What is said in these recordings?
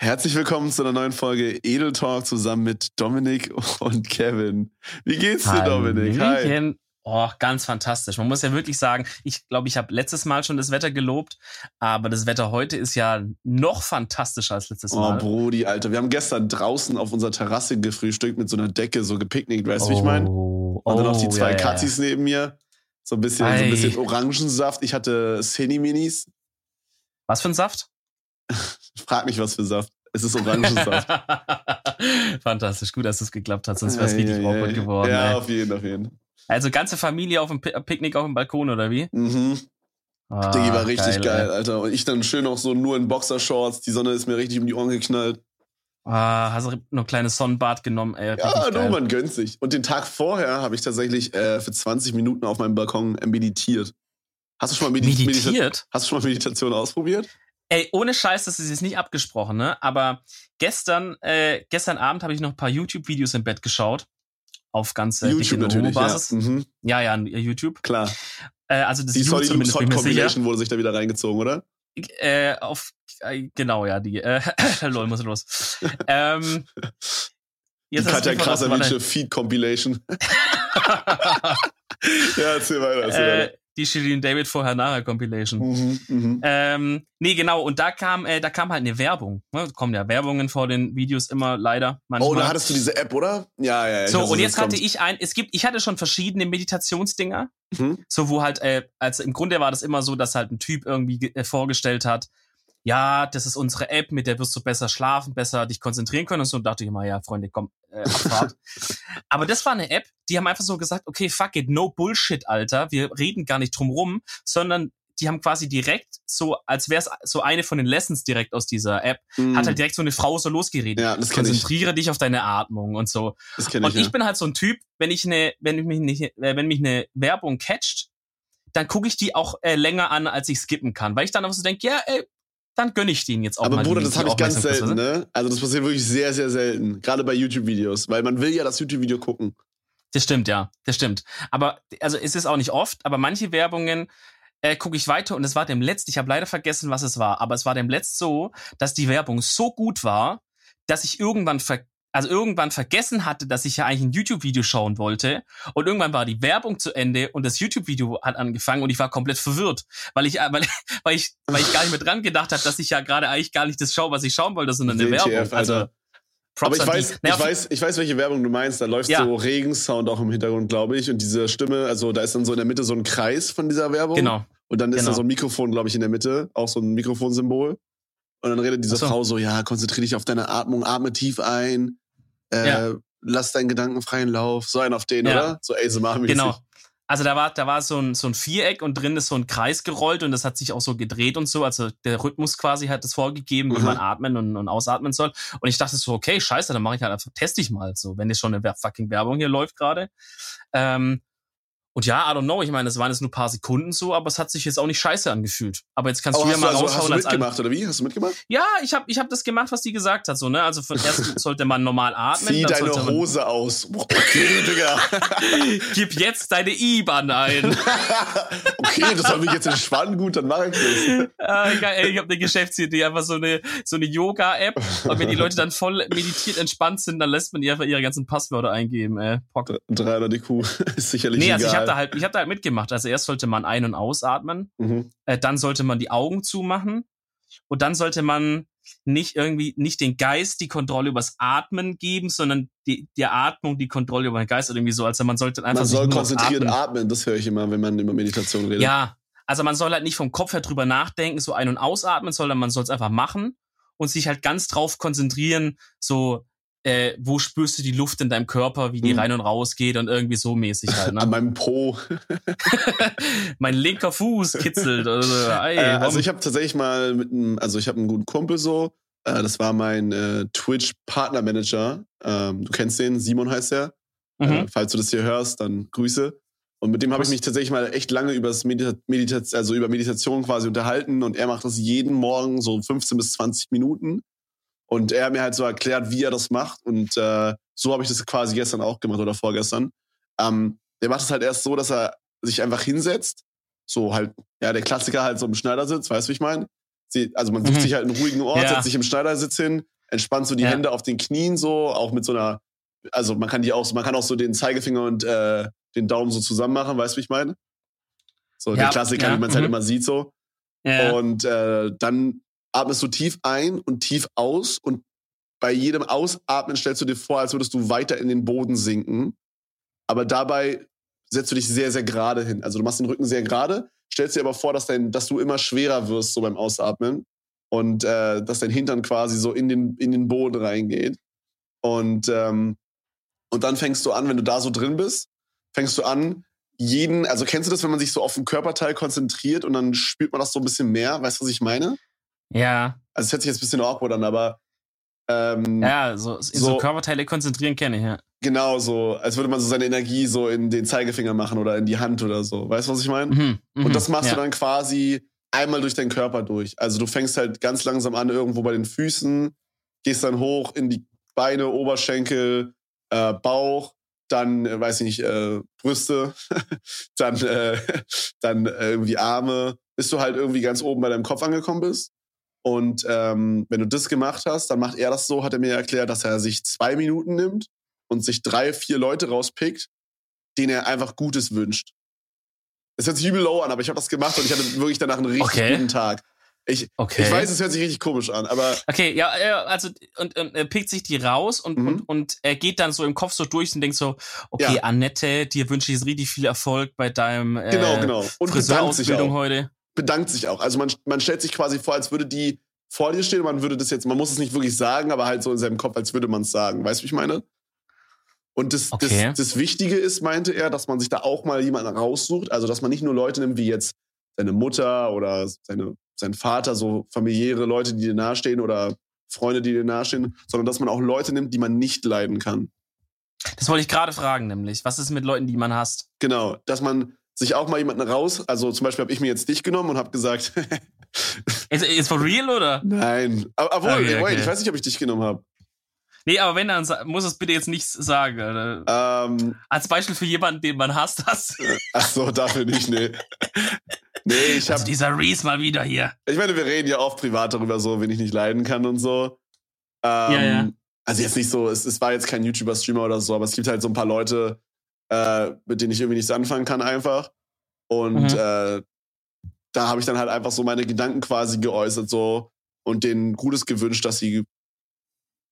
Herzlich willkommen zu einer neuen Folge Edel Talk zusammen mit Dominik und Kevin. Wie geht's dir, Dominik? Hi. Oh, ganz fantastisch. Man muss ja wirklich sagen, ich glaube, ich habe letztes Mal schon das Wetter gelobt, aber das Wetter heute ist ja noch fantastischer als letztes oh, Mal. Oh, Brody, Alter. Wir haben gestern draußen auf unserer Terrasse gefrühstückt mit so einer Decke, so gepicknickt, weißt du, oh, wie ich meine? Und dann noch die oh, zwei ja, Katzis ja. neben mir. So ein bisschen, so ein bisschen Orangensaft. Ich hatte Cine Minis. Was für ein Saft? Frag mich, was für Saft. Es ist Orangensaft. Fantastisch, gut, dass es geklappt hat, sonst wäre es richtig ja, awkward geworden. Ja, ey. auf jeden, auf jeden. Also ganze Familie auf dem Picknick auf dem Balkon, oder wie? Mhm. Ah, Diggi war richtig geil, geil Alter. Und ich dann schön auch so nur in Boxershorts. Die Sonne ist mir richtig um die Ohren geknallt. Ah, hast du noch ein kleines Sonnenbad genommen? Ey, ja, du, man gönnt sich. Und den Tag vorher habe ich tatsächlich äh, für 20 Minuten auf meinem Balkon meditiert. Hast du schon mal Medi meditiert? Medita hast du schon mal Meditation ausprobiert? Ey, ohne Scheiß, das ist jetzt nicht abgesprochen, ne? Aber gestern, äh, gestern Abend habe ich noch ein paar YouTube-Videos im Bett geschaut. Auf ganz äh, YouTube natürlich, Basis. Ja. Mhm. ja, ja, YouTube. Klar. Äh, also das die zumindest Hot Compilation wurde sich da wieder reingezogen, oder? Äh, auf äh, genau, ja, die äh, lol, muss los. ähm, jetzt die Katja Krasavice Feed Compilation. ja, erzähl weiter, erzähl äh, weiter die Shirin David vorher nachher Compilation. Mhm, mh. ähm, nee, genau. Und da kam, äh, da kam halt eine Werbung. Ne? Kommen ja Werbungen vor den Videos immer leider. Manchmal. Oh, da hattest du diese App, oder? Ja, ja. ja so und jetzt hatte kommt. ich ein. Es gibt, ich hatte schon verschiedene Meditationsdinger. Mhm. So wo halt, äh, also im Grunde war das immer so, dass halt ein Typ irgendwie äh, vorgestellt hat, ja, das ist unsere App, mit der wirst du besser schlafen, besser dich konzentrieren können und so. Und dachte ich immer, ja, Freunde, komm, äh, Abfahrt. Aber das war eine App, die haben einfach so gesagt, okay, fuck it, no Bullshit, Alter. Wir reden gar nicht drum rum, sondern die haben quasi direkt so, als wäre es so eine von den Lessons direkt aus dieser App, mm. hat halt direkt so eine Frau so losgeredet. Ja, das Konzentriere ich. dich auf deine Atmung und so. Das kenn und ich, ich ja. bin halt so ein Typ, wenn ich eine, wenn ich mich nicht, äh, wenn mich eine Werbung catcht, dann gucke ich die auch äh, länger an, als ich skippen kann, weil ich dann auch so denke, ja, ey, dann gönne ich den jetzt auch Aber mal. Aber Bruder, das habe ich ganz selten, ne? Also das passiert wirklich sehr, sehr selten. Gerade bei YouTube-Videos, weil man will ja das YouTube-Video gucken. Das stimmt, ja. Das stimmt. Aber, also es ist auch nicht oft, aber manche Werbungen äh, gucke ich weiter und es war dem letzt, ich habe leider vergessen, was es war, aber es war dem letzt so, dass die Werbung so gut war, dass ich irgendwann ver also irgendwann vergessen hatte, dass ich ja eigentlich ein YouTube-Video schauen wollte. Und irgendwann war die Werbung zu Ende und das YouTube-Video hat angefangen und ich war komplett verwirrt, weil ich, weil, weil ich, weil ich gar nicht mehr dran gedacht habe, dass ich ja gerade eigentlich gar nicht das schaue, was ich schauen wollte, sondern eine Werbung. Also, aber ich weiß, ich weiß, ich weiß, welche Werbung du meinst. Da läuft ja. so Regensound auch im Hintergrund, glaube ich. Und diese Stimme, also da ist dann so in der Mitte so ein Kreis von dieser Werbung. Genau. Und dann ist genau. da so ein Mikrofon, glaube ich, in der Mitte, auch so ein Mikrofonsymbol. Und dann redet diese so. Frau so, ja, konzentriere dich auf deine Atmung, atme tief ein, äh, ja. lass deinen Gedanken freien Lauf, so ein auf den, ja. oder? So ASMR-mäßig. Genau. Also da war, da war so ein, so ein Viereck und drin ist so ein Kreis gerollt und das hat sich auch so gedreht und so. Also der Rhythmus quasi hat es vorgegeben, wie mhm. man atmen und, und ausatmen soll. Und ich dachte so, okay, scheiße, dann mache ich halt einfach, teste ich mal so, wenn jetzt schon eine fucking Werbung hier läuft gerade. Ähm, und ja, I don't know, ich meine, es waren jetzt nur ein paar Sekunden so, aber es hat sich jetzt auch nicht scheiße angefühlt. Aber jetzt kannst aber du ja mal also, rausschauen. Hast du mitgemacht oder wie? Hast du mitgemacht? Ja, ich habe ich hab das gemacht, was die gesagt hat. So, ne? Also von erst sollte man normal atmen. Zieh deine Hose aus. Okay, Digga. Gib jetzt deine IBAN ein. okay, das soll mich jetzt entspannen. Gut, dann mache ich das. Ah, ey, ich habe eine Geschäftsidee, einfach so eine, so eine Yoga-App. Und wenn die Leute dann voll meditiert entspannt sind, dann lässt man die einfach ihre ganzen Passwörter eingeben. Äh, Pocket. 300 IQ ist sicherlich nee, also egal. Ich da halt, ich habe da halt mitgemacht. Also erst sollte man ein- und ausatmen, mhm. äh, dann sollte man die Augen zumachen und dann sollte man nicht irgendwie nicht den Geist die Kontrolle übers Atmen geben, sondern die, die Atmung die Kontrolle über den Geist oder irgendwie so. Also man sollte einfach man soll konzentriert atmen. atmen. Das höre ich immer, wenn man über Meditation redet. Ja, also man soll halt nicht vom Kopf her drüber nachdenken, so ein- und ausatmen, sondern man soll es einfach machen und sich halt ganz drauf konzentrieren, so äh, wo spürst du die Luft in deinem Körper, wie die hm. rein und raus geht und irgendwie so mäßig halt. Ne? An meinem Po. mein linker Fuß kitzelt. Also, ey, äh, also ich habe tatsächlich mal mit einem, also ich habe einen guten Kumpel so, äh, das war mein äh, Twitch Partnermanager. Ähm, du kennst den, Simon heißt er. Äh, mhm. falls du das hier hörst, dann Grüße. Und mit dem habe ich mich tatsächlich mal echt lange über Medita Medita also über Meditation quasi unterhalten und er macht das jeden Morgen so 15 bis 20 Minuten. Und er hat mir halt so erklärt, wie er das macht. Und äh, so habe ich das quasi gestern auch gemacht oder vorgestern. Ähm, der macht es halt erst so, dass er sich einfach hinsetzt. So halt, ja, der Klassiker halt so im Schneidersitz, weißt du, wie ich meine? also man sucht mhm. sich halt einen ruhigen Ort, ja. setzt sich im Schneidersitz hin, entspannt so die ja. Hände auf den Knien so, auch mit so einer, also man kann die auch, man kann auch so den Zeigefinger und äh, den Daumen so zusammen machen, weißt du, wie ich meine? So ja, der Klassiker, wie man es halt mhm. halt immer sieht so. Und äh, dann atmest du tief ein und tief aus und bei jedem Ausatmen stellst du dir vor, als würdest du weiter in den Boden sinken. Aber dabei setzt du dich sehr, sehr gerade hin. Also du machst den Rücken sehr gerade, stellst dir aber vor, dass, dein, dass du immer schwerer wirst so beim Ausatmen und äh, dass dein Hintern quasi so in den, in den Boden reingeht. Und, ähm, und dann fängst du an, wenn du da so drin bist, fängst du an, jeden, also kennst du das, wenn man sich so auf ein Körperteil konzentriert und dann spürt man das so ein bisschen mehr? Weißt du, was ich meine? Ja. Also es hört sich jetzt ein bisschen awkward an, aber ähm, ja, so, so, so Körperteile konzentrieren kenne ich, ja. Genau, so, als würde man so seine Energie so in den Zeigefinger machen oder in die Hand oder so. Weißt du, was ich meine? Mhm, mh, und das machst ja. du dann quasi einmal durch deinen Körper durch. Also du fängst halt ganz langsam an, irgendwo bei den Füßen, gehst dann hoch in die Beine, Oberschenkel, äh, Bauch, dann, äh, weiß ich nicht, äh, Brüste, dann, äh, dann äh, irgendwie Arme, bis du halt irgendwie ganz oben bei deinem Kopf angekommen bist. Und ähm, wenn du das gemacht hast, dann macht er das so, hat er mir erklärt, dass er sich zwei Minuten nimmt und sich drei, vier Leute rauspickt, denen er einfach Gutes wünscht. Es hört sich übel low an, aber ich habe das gemacht und ich hatte wirklich danach einen richtig okay. guten Tag. Ich, okay. ich weiß, es hört sich richtig komisch an, aber. Okay, ja, also und, und er pickt sich die raus und, mhm. und, und er geht dann so im Kopf so durch und denkt so, okay, ja. Annette, dir wünsche ich jetzt richtig viel Erfolg bei deinem äh, genau, genau. Und Friseurausbildung heute bedankt sich auch. Also man, man stellt sich quasi vor, als würde die vor dir stehen, man würde das jetzt, man muss es nicht wirklich sagen, aber halt so in seinem Kopf, als würde man es sagen. Weißt du, wie ich meine? Und das, okay. das, das Wichtige ist, meinte er, dass man sich da auch mal jemanden raussucht. Also, dass man nicht nur Leute nimmt, wie jetzt seine Mutter oder seine, sein Vater, so familiäre Leute, die dir nahestehen oder Freunde, die dir nahestehen, sondern dass man auch Leute nimmt, die man nicht leiden kann. Das wollte ich gerade fragen, nämlich. Was ist mit Leuten, die man hasst? Genau, dass man sich auch mal jemanden raus. Also zum Beispiel habe ich mir jetzt dich genommen und habe gesagt. ist, ist for real oder? Nein. Obwohl, okay, okay. ich weiß nicht, ob ich dich genommen habe. Nee, aber wenn dann muss es bitte jetzt nichts sagen. Ähm, Als Beispiel für jemanden, den man hasst, hast. Ach so, dafür nicht, nee. Nee, ich habe also dieser Reese mal wieder hier. Ich meine, wir reden ja oft privat darüber, so, wen ich nicht leiden kann und so. Ähm, ja, ja. Also jetzt nicht so, es, es war jetzt kein YouTuber-Streamer oder so, aber es gibt halt so ein paar Leute, äh, mit denen ich irgendwie nichts anfangen kann einfach. Und mhm. äh, da habe ich dann halt einfach so meine Gedanken quasi geäußert so und denen Gutes gewünscht, dass sie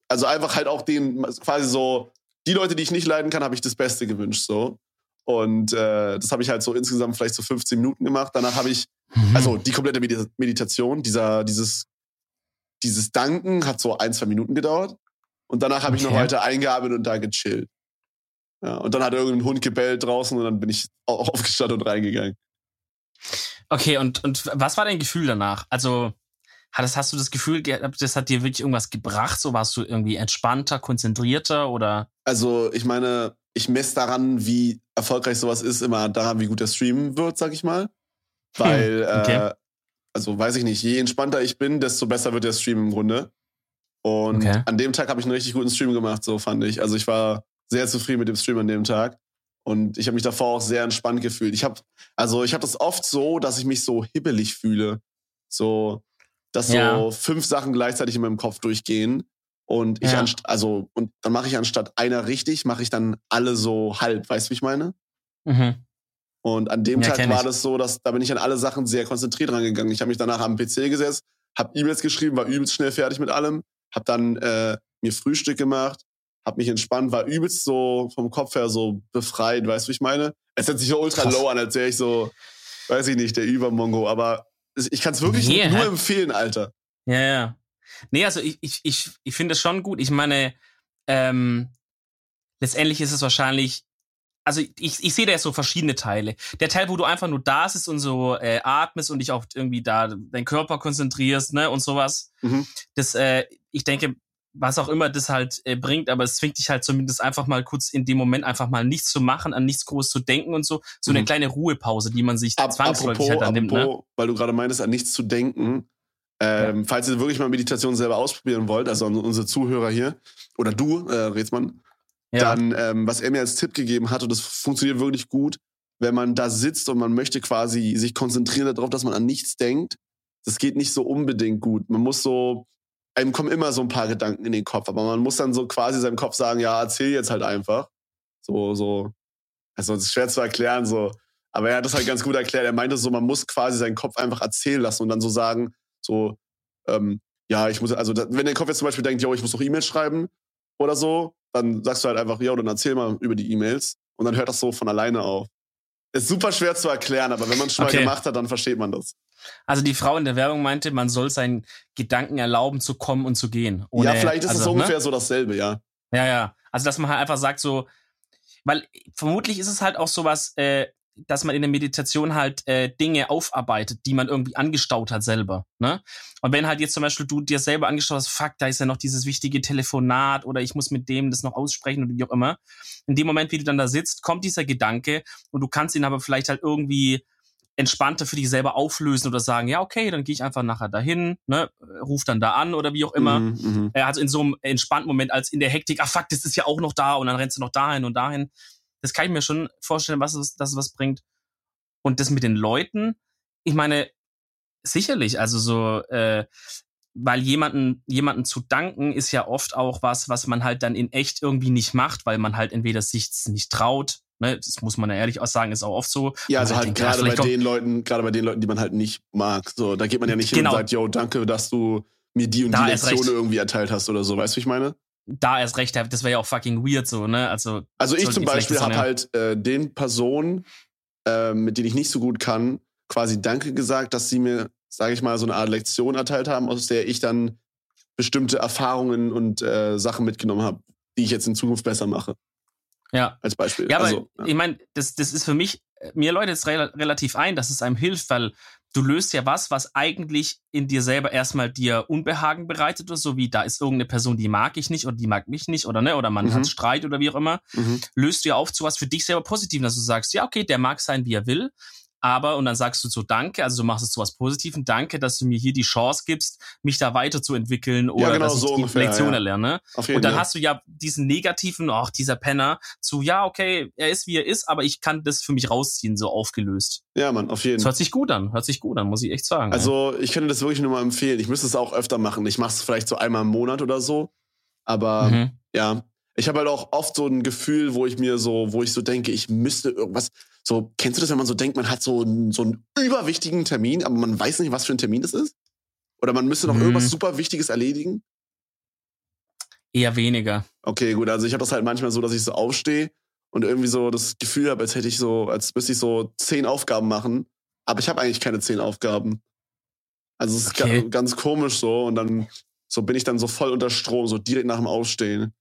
also einfach halt auch denen quasi so die Leute, die ich nicht leiden kann, habe ich das Beste gewünscht so. Und äh, das habe ich halt so insgesamt vielleicht so 15 Minuten gemacht. Danach habe ich, mhm. also die komplette Meditation, dieser, dieses, dieses Danken hat so ein, zwei Minuten gedauert. Und danach habe okay. ich noch weiter eingearbeitet und da gechillt. Ja, und dann hat irgendein Hund gebellt draußen und dann bin ich aufgestanden und reingegangen. Okay, und, und was war dein Gefühl danach? Also, hattest, hast du das Gefühl gehabt, das hat dir wirklich irgendwas gebracht? So warst du irgendwie entspannter, konzentrierter oder? Also, ich meine, ich messe daran, wie erfolgreich sowas ist, immer daran, wie gut der Stream wird, sag ich mal. Weil, hm, okay. äh, also weiß ich nicht, je entspannter ich bin, desto besser wird der Stream im Grunde. Und okay. an dem Tag habe ich einen richtig guten Stream gemacht, so fand ich. Also ich war sehr zufrieden mit dem Stream an dem Tag. Und ich habe mich davor auch sehr entspannt gefühlt. Ich habe, also ich habe das oft so, dass ich mich so hibbelig fühle. So, dass ja. so fünf Sachen gleichzeitig in meinem Kopf durchgehen. Und ich, ja. also, und dann mache ich anstatt einer richtig, mache ich dann alle so halb. Weißt du, wie ich meine? Mhm. Und an dem ja, Tag war ich. das so, dass da bin ich an alle Sachen sehr konzentriert rangegangen. Ich habe mich danach am PC gesetzt, habe E-Mails geschrieben, war übelst schnell fertig mit allem, habe dann äh, mir Frühstück gemacht, hab mich entspannt, war übelst so vom Kopf her so befreit, weißt du, wie ich meine? Es hört sich so ultra Krass. low an, als wäre ich so, weiß ich nicht, der Übermongo, aber ich kann es wirklich nee, nur empfehlen, Alter. Ja, ja. Nee, also ich, ich, ich, ich finde es schon gut. Ich meine, ähm, letztendlich ist es wahrscheinlich, also ich, ich sehe da jetzt so verschiedene Teile. Der Teil, wo du einfach nur da sitzt und so äh, atmest und dich auch irgendwie da deinen Körper konzentrierst, ne, und sowas. Mhm. Das, äh, ich denke, was auch immer das halt äh, bringt, aber es zwingt dich halt zumindest einfach mal kurz in dem Moment einfach mal nichts zu machen, an nichts groß zu denken und so. So mhm. eine kleine Ruhepause, die man sich Ab, zwangsläufig halt annimmt. Ne? Apropos, ne? Weil du gerade meintest, an nichts zu denken. Ähm, ja. Falls ihr wirklich mal Meditation selber ausprobieren wollt, also unsere Zuhörer hier, oder du, äh, Rätsmann, ja. dann, ähm, was er mir als Tipp gegeben hat, und das funktioniert wirklich gut, wenn man da sitzt und man möchte quasi sich konzentrieren darauf, dass man an nichts denkt, das geht nicht so unbedingt gut. Man muss so, einem kommen immer so ein paar Gedanken in den Kopf, aber man muss dann so quasi seinem Kopf sagen, ja, erzähl jetzt halt einfach. So, so. Also, das ist schwer zu erklären, so. Aber er hat das halt ganz gut erklärt. Er meinte so, man muss quasi seinen Kopf einfach erzählen lassen und dann so sagen, so, ähm, ja, ich muss, also wenn der Kopf jetzt zum Beispiel denkt, yo, ich muss noch E-Mails schreiben oder so, dann sagst du halt einfach, ja, dann erzähl mal über die E-Mails und dann hört das so von alleine auf. Ist super schwer zu erklären, aber wenn man es schon okay. mal gemacht hat, dann versteht man das. Also die Frau in der Werbung meinte, man soll seinen Gedanken erlauben zu kommen und zu gehen. Ohne, ja, vielleicht ist also, es ungefähr ne? so dasselbe, ja. Ja, ja. Also dass man halt einfach sagt so, weil vermutlich ist es halt auch sowas, äh, dass man in der Meditation halt äh, Dinge aufarbeitet, die man irgendwie angestaut hat selber. Ne? Und wenn halt jetzt zum Beispiel du dir selber angestaut hast, fuck, da ist ja noch dieses wichtige Telefonat oder ich muss mit dem das noch aussprechen oder wie auch immer. In dem Moment, wie du dann da sitzt, kommt dieser Gedanke und du kannst ihn aber vielleicht halt irgendwie entspannter für dich selber auflösen oder sagen, ja, okay, dann gehe ich einfach nachher dahin, ne, ruf dann da an oder wie auch immer. Mhm, mhm. also in so einem entspannten Moment als in der Hektik, ah fuck, das ist ja auch noch da und dann rennst du noch dahin und dahin. Das kann ich mir schon vorstellen, was es, dass es was bringt. Und das mit den Leuten, ich meine, sicherlich, also so, äh, weil jemanden, jemanden zu danken ist ja oft auch was, was man halt dann in echt irgendwie nicht macht, weil man halt entweder sich nicht traut, ne, das muss man ja ehrlich auch sagen, ist auch oft so. Ja, also halt, halt gerade bei den Leuten, gerade bei den Leuten, die man halt nicht mag, so, da geht man ja nicht genau. hin und sagt, yo, danke, dass du mir die und da die Lektion irgendwie erteilt hast oder so, weißt du, wie ich meine? da erst recht, das wäre ja auch fucking weird so, ne? Also, also ich zum Beispiel habe halt äh, den Personen, äh, mit denen ich nicht so gut kann, quasi Danke gesagt, dass sie mir, sage ich mal, so eine Art Lektion erteilt haben, aus der ich dann bestimmte Erfahrungen und äh, Sachen mitgenommen habe, die ich jetzt in Zukunft besser mache. Ja. Als Beispiel. Ja, aber also, ja. ich meine, das, das ist für mich, mir läutet es re relativ ein, dass es einem hilft, weil du löst ja was, was eigentlich in dir selber erstmal dir Unbehagen bereitet oder so wie da ist irgendeine Person, die mag ich nicht oder die mag mich nicht oder ne oder man mhm. hat Streit oder wie auch immer, mhm. löst du ja auf zu was für dich selber Positives, dass du sagst, ja okay, der mag sein, wie er will, aber, und dann sagst du so Danke, also du machst es zu was Positiven, danke, dass du mir hier die Chance gibst, mich da weiterzuentwickeln oder ja, genau, dass ich so die ungefähr, Lektion ja. erlerne. und dann ja. hast du ja diesen negativen, ach, dieser Penner, zu, ja, okay, er ist wie er ist, aber ich kann das für mich rausziehen, so aufgelöst. Ja, Mann, auf jeden Fall. Das hört sich gut an, hört sich gut an, muss ich echt sagen. Also, ich könnte das wirklich nur mal empfehlen. Ich müsste es auch öfter machen. Ich mache es vielleicht so einmal im Monat oder so. Aber mhm. ja, ich habe halt auch oft so ein Gefühl, wo ich mir so, wo ich so denke, ich müsste irgendwas, so, kennst du das, wenn man so denkt, man hat so, einen, so einen überwichtigen Termin, aber man weiß nicht, was für ein Termin das ist? Oder man müsste noch mhm. irgendwas super Wichtiges erledigen? Eher weniger. Okay, gut. Also ich habe das halt manchmal so, dass ich so aufstehe und irgendwie so das Gefühl habe, als hätte ich so, als müsste ich so zehn Aufgaben machen. Aber ich habe eigentlich keine zehn Aufgaben. Also es ist ganz, ganz komisch so. Und dann so bin ich dann so voll unter Strom, so direkt nach dem Aufstehen.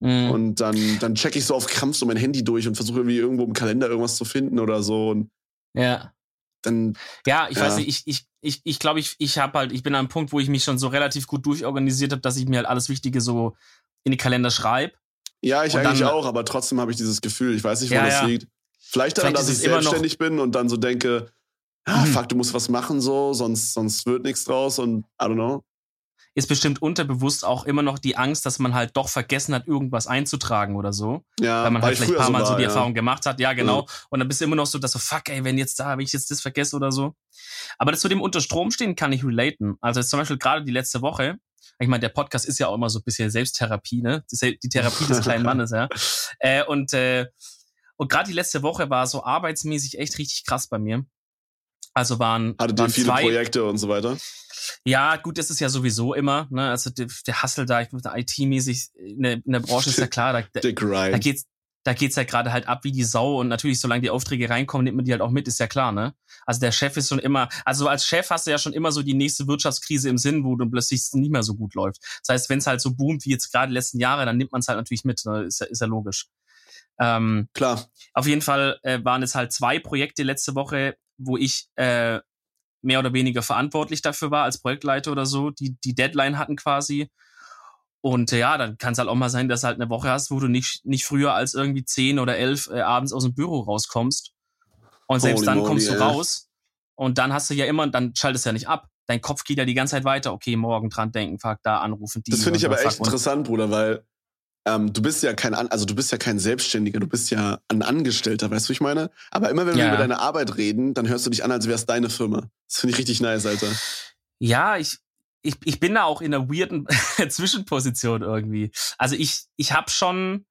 Mhm. Und dann, dann check ich so auf Krampf so mein Handy durch und versuche irgendwie irgendwo im Kalender irgendwas zu finden oder so. Und ja. Dann. Ja, ich ja. weiß nicht, ich, ich, ich, ich glaube, ich, ich habe halt, ich bin an einem Punkt, wo ich mich schon so relativ gut durchorganisiert habe, dass ich mir halt alles Wichtige so in die Kalender schreibe. Ja, ich und eigentlich dann, auch, aber trotzdem habe ich dieses Gefühl. Ich weiß nicht, wo ja, das ja. liegt. Vielleicht daran, dass ich selbstständig bin und dann so denke, ah, mhm. fuck, du musst was machen so, sonst, sonst wird nichts draus und I don't know ist bestimmt unterbewusst auch immer noch die Angst, dass man halt doch vergessen hat, irgendwas einzutragen oder so. Ja, weil man halt vielleicht ein paar Mal so, war, die ja. Erfahrung gemacht hat. Ja, genau. Ja. Und dann bist du immer noch so, dass so, fuck, ey, wenn jetzt da, habe ich jetzt das vergesse oder so. Aber das zu dem unter Strom stehen kann ich relaten. Also jetzt zum Beispiel gerade die letzte Woche, ich meine, der Podcast ist ja auch immer so ein bisschen Selbsttherapie, ne? Die Therapie des kleinen Mannes, ja. Äh, und äh, und gerade die letzte Woche war so arbeitsmäßig echt richtig krass bei mir. Also waren. Hattet waren ihr viele zwei, Projekte und so weiter? Ja, gut, das ist ja sowieso immer, ne? Also der, der Hustle da, ich IT-mäßig in der, in der Branche ist ja klar, da, da, da geht's, da geht's ja gerade halt ab wie die Sau und natürlich, solange die Aufträge reinkommen, nimmt man die halt auch mit, ist ja klar, ne? Also der Chef ist schon immer, also als Chef hast du ja schon immer so die nächste Wirtschaftskrise im Sinn, wo du plötzlich nicht mehr so gut läuft. Das heißt, wenn es halt so boomt wie jetzt gerade die letzten Jahre, dann nimmt man es halt natürlich mit, ne? ist, ja, ist ja logisch. Ähm, Klar. Auf jeden Fall äh, waren es halt zwei Projekte letzte Woche, wo ich äh, mehr oder weniger verantwortlich dafür war als Projektleiter oder so, die die Deadline hatten quasi. Und äh, ja, dann kann es halt auch mal sein, dass du halt eine Woche hast, wo du nicht, nicht früher als irgendwie zehn oder elf äh, abends aus dem Büro rauskommst. Und selbst Holy dann kommst moly, du raus. Und dann hast du ja immer, dann schaltest du ja nicht ab. Dein Kopf geht ja die ganze Zeit weiter. Okay, morgen dran denken, fuck, da anrufen, die. Das finde ich aber echt interessant, Bruder, weil ähm, du bist ja kein, also du bist ja kein Selbstständiger, du bist ja ein Angestellter, weißt du, ich meine? Aber immer wenn wir ja. über deine Arbeit reden, dann hörst du dich an, als wäre es deine Firma. Das finde ich richtig nice, Alter. Ja, ich, ich, ich bin da auch in einer weirden Zwischenposition irgendwie. Also ich, ich habe schon,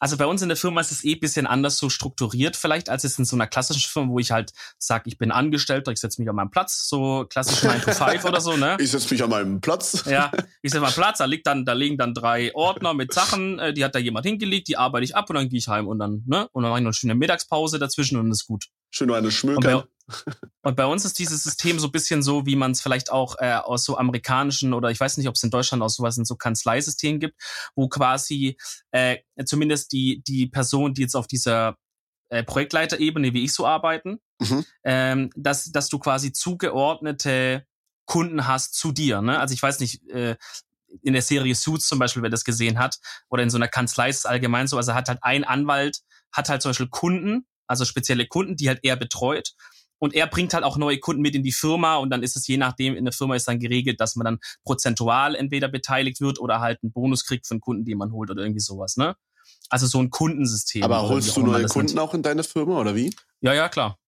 also bei uns in der Firma ist es eh bisschen anders so strukturiert vielleicht, als es in so einer klassischen Firma, wo ich halt sage, ich bin Angestellter, ich setze mich an meinen Platz, so klassisch 9 to 5 oder so, ne? Ich setze mich an meinem Platz. Ja, ich setze meinen Platz, da liegt dann, da liegen dann drei Ordner mit Sachen, äh, die hat da jemand hingelegt, die arbeite ich ab und dann gehe ich heim und dann, ne? Und dann mache ich noch eine schöne Mittagspause dazwischen und ist gut. Schön nur eine Schmöker. Und bei uns ist dieses System so ein bisschen so, wie man es vielleicht auch äh, aus so amerikanischen oder ich weiß nicht, ob es in Deutschland auch sowas in so Kanzleisystemen gibt, wo quasi äh, zumindest die, die Person, die jetzt auf dieser äh, Projektleiterebene, wie ich so arbeiten, mhm. ähm, dass, dass du quasi zugeordnete Kunden hast zu dir. Ne? Also ich weiß nicht, äh, in der Serie Suits zum Beispiel, wer das gesehen hat, oder in so einer Kanzlei ist es allgemein so, also hat halt ein Anwalt, hat halt zum Beispiel Kunden, also spezielle Kunden, die halt er betreut. Und er bringt halt auch neue Kunden mit in die Firma und dann ist es je nachdem, in der Firma ist dann geregelt, dass man dann prozentual entweder beteiligt wird oder halt einen Bonus kriegt von Kunden, die man holt oder irgendwie sowas, ne? Also so ein Kundensystem. Aber holst du neue Kunden auch in deine Firma oder wie? Ja, ja, klar.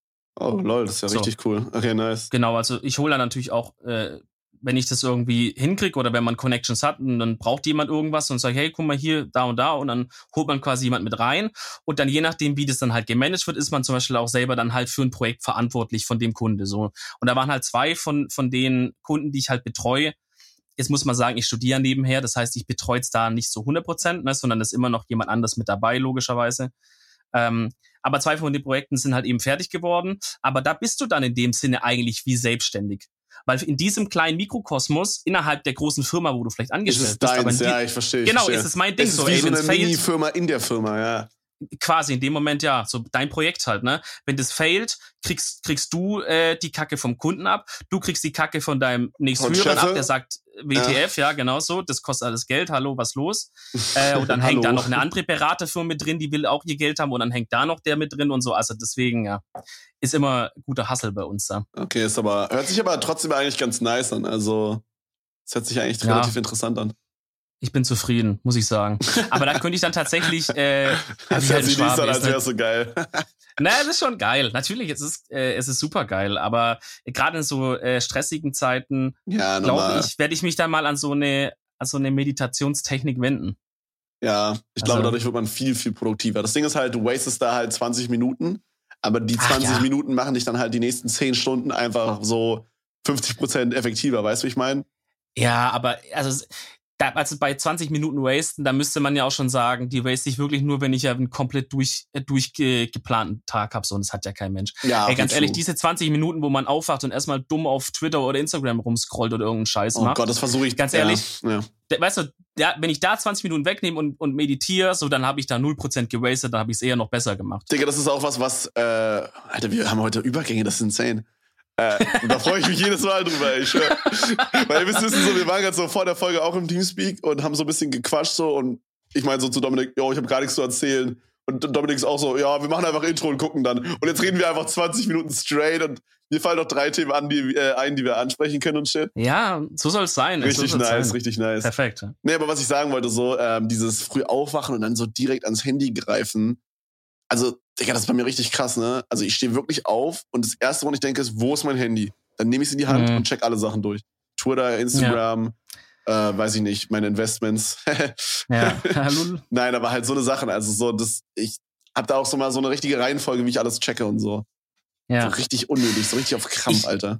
Oh, lol, das ist ja so. richtig cool. Okay, nice. Genau, also ich hole dann natürlich auch äh, wenn ich das irgendwie hinkriege oder wenn man Connections hat und dann braucht jemand irgendwas und sagt, hey, guck mal hier, da und da und dann holt man quasi jemand mit rein und dann je nachdem, wie das dann halt gemanagt wird, ist man zum Beispiel auch selber dann halt für ein Projekt verantwortlich von dem Kunde so. Und da waren halt zwei von, von den Kunden, die ich halt betreue, Jetzt muss man sagen, ich studiere nebenher, das heißt, ich betreue es da nicht so 100 Prozent, ne, sondern ist immer noch jemand anders mit dabei, logischerweise. Ähm, aber zwei von den Projekten sind halt eben fertig geworden. Aber da bist du dann in dem Sinne eigentlich wie selbstständig. Weil in diesem kleinen Mikrokosmos innerhalb der großen Firma, wo du vielleicht angestellt ist bist, deins, ja, ich verstehe. Genau, verstehe. ist es mein Ding. Es ist so, wie ey, so eine Mini-Firma in der Firma, ja quasi in dem Moment ja, so dein Projekt halt, ne? Wenn das failt, kriegst kriegst du äh, die Kacke vom Kunden ab, du kriegst die Kacke von deinem nächsthöheren ab, der sagt WTF, ja. ja, genau so, das kostet alles Geld, hallo, was los? Äh, und dann hängt da noch eine andere Beraterfirma mit drin, die will auch ihr Geld haben und dann hängt da noch der mit drin und so, also deswegen, ja, ist immer guter Hassel bei uns da. Okay, ist aber, hört sich aber trotzdem eigentlich ganz nice an, also, es hört sich eigentlich ja. relativ interessant an. Ich bin zufrieden, muss ich sagen. Aber da könnte ich dann tatsächlich. Äh, das hört sich nicht an, als wäre so geil. naja, es ist schon geil. Natürlich, es ist, äh, es ist super geil. Aber gerade in so äh, stressigen Zeiten, ja, glaube ich, werde ich mich dann mal an so eine, an so eine Meditationstechnik wenden. Ja, ich also, glaube, dadurch wird man viel, viel produktiver. Das Ding ist halt, du wastest da halt 20 Minuten, aber die 20 ja. Minuten machen dich dann halt die nächsten 10 Stunden einfach so 50 Prozent effektiver. Weißt du, wie ich meine? Ja, aber also da, also bei 20 Minuten wasten, da müsste man ja auch schon sagen, die waste ich wirklich nur, wenn ich ja einen komplett durch, äh, durchgeplanten Tag habe. So, und das hat ja kein Mensch. Ja, Ey, ganz ehrlich, true. diese 20 Minuten, wo man aufwacht und erstmal dumm auf Twitter oder Instagram rumscrollt oder irgendeinen Scheiß oh macht. Oh Gott, das versuche ich. Ganz ehrlich, ja, ja. weißt du, ja, wenn ich da 20 Minuten wegnehme und, und meditiere, so, dann habe ich da 0% gewastet, dann habe ich es eher noch besser gemacht. Digga, das ist auch was, was, äh, Alter, wir haben heute Übergänge, das ist insane. Äh, da freue ich mich jedes Mal drüber. Ich, weil ihr wisst, wissen so, wir waren gerade so vor der Folge auch im Teamspeak und haben so ein bisschen gequatscht so und ich meine so zu Dominik, yo, ich habe gar nichts zu erzählen. Und Dominik ist auch so, ja, wir machen einfach Intro und gucken dann. Und jetzt reden wir einfach 20 Minuten straight und mir fallen noch drei Themen an, die, äh, ein, die wir ansprechen können und shit. Ja, so soll es sein. Richtig so nice, sein. richtig nice. Perfekt. Nee, aber was ich sagen wollte, so, ähm, dieses früh aufwachen und dann so direkt ans Handy greifen. Also, Digga, das ist bei mir richtig krass, ne? Also ich stehe wirklich auf und das Erste, woran ich denke, ist, wo ist mein Handy? Dann nehme ich es in die Hand mhm. und check alle Sachen durch. Twitter, Instagram, ja. äh, weiß ich nicht, meine Investments. ja, hallo. Nein, aber halt so eine Sachen. Also so, das, ich hab da auch so mal so eine richtige Reihenfolge, wie ich alles checke und so. Ja. So richtig unnötig, so richtig auf Krampf, ich, Alter.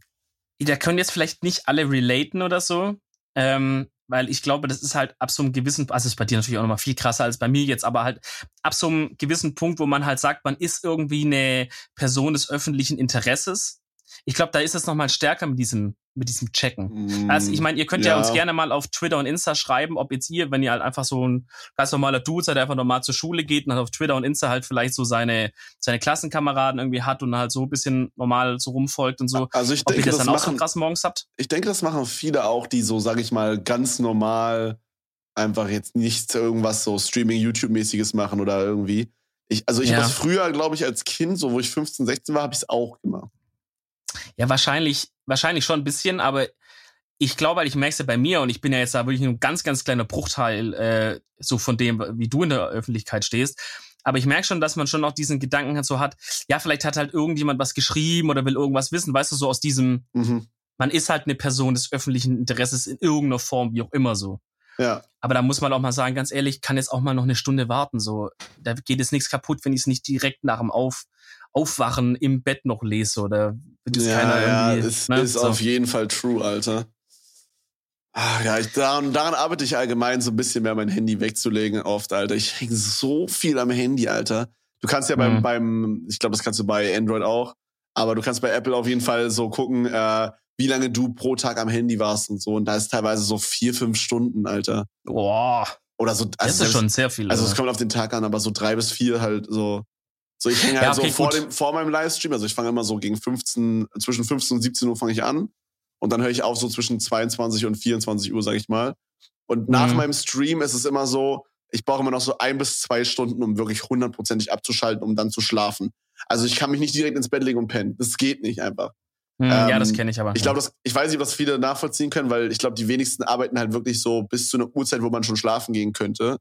Da können jetzt vielleicht nicht alle relaten oder so. Ähm, weil ich glaube, das ist halt ab so einem gewissen, also ist bei dir natürlich auch nochmal viel krasser als bei mir jetzt, aber halt ab so einem gewissen Punkt, wo man halt sagt, man ist irgendwie eine Person des öffentlichen Interesses. Ich glaube, da ist es nochmal stärker mit diesem, mit diesem Checken. Mm, also ich meine, ihr könnt ja. ja. uns gerne mal auf Twitter und Insta schreiben, ob jetzt ihr, wenn ihr halt einfach so ein ganz normaler Dude seid, der einfach normal zur Schule geht und halt auf Twitter und Insta halt vielleicht so seine, seine Klassenkameraden irgendwie hat und halt so ein bisschen normal so rumfolgt und so. Also ich ob denke, ihr das, das dann machen, auch so krass morgens habt? Ich denke, das machen viele auch, die so, sag ich mal, ganz normal einfach jetzt nicht irgendwas so Streaming-YouTube-mäßiges machen oder irgendwie. Ich, also ich ja. habe früher, glaube ich, als Kind, so wo ich 15, 16 war, habe ich es auch gemacht. Ja, wahrscheinlich, wahrscheinlich schon ein bisschen, aber ich glaube, ich merke es ja bei mir und ich bin ja jetzt da wirklich ein ganz, ganz kleiner Bruchteil äh, so von dem, wie du in der Öffentlichkeit stehst. Aber ich merke schon, dass man schon auch diesen Gedanken so hat, ja, vielleicht hat halt irgendjemand was geschrieben oder will irgendwas wissen, weißt du, so aus diesem, mhm. man ist halt eine Person des öffentlichen Interesses in irgendeiner Form, wie auch immer so. Ja. Aber da muss man auch mal sagen, ganz ehrlich, kann jetzt auch mal noch eine Stunde warten. So, da geht jetzt nichts kaputt, wenn ich es nicht direkt nach dem Auf, Aufwachen im Bett noch lese oder wird es ja, keiner ja, irgendwie. Ist, ne? ist so. auf jeden Fall true, Alter. Ach ja, ich, daran, daran arbeite ich allgemein so ein bisschen mehr mein Handy wegzulegen oft, Alter. Ich hänge so viel am Handy, Alter. Du kannst ja beim, mhm. beim, ich glaube, das kannst du bei Android auch, aber du kannst bei Apple auf jeden Fall so gucken, äh, wie lange du pro Tag am Handy warst und so. Und da ist teilweise so vier, fünf Stunden, Alter. Boah. Oder so. Also das ist schon sehr viel. Also es kommt auf den Tag an, aber so drei bis vier halt so. So, ich hänge halt ja, okay, so vor, dem, vor meinem Livestream. Also ich fange immer so gegen 15, zwischen 15 und 17 Uhr fange ich an. Und dann höre ich auf so zwischen 22 und 24 Uhr, sag ich mal. Und nach mhm. meinem Stream ist es immer so, ich brauche immer noch so ein bis zwei Stunden, um wirklich hundertprozentig abzuschalten, um dann zu schlafen. Also ich kann mich nicht direkt ins Bett legen und pennen. Das geht nicht einfach. Hm, ähm, ja, das kenne ich aber. Ich glaube, ich weiß nicht, ob das viele nachvollziehen können, weil ich glaube, die wenigsten arbeiten halt wirklich so bis zu einer Uhrzeit, wo man schon schlafen gehen könnte.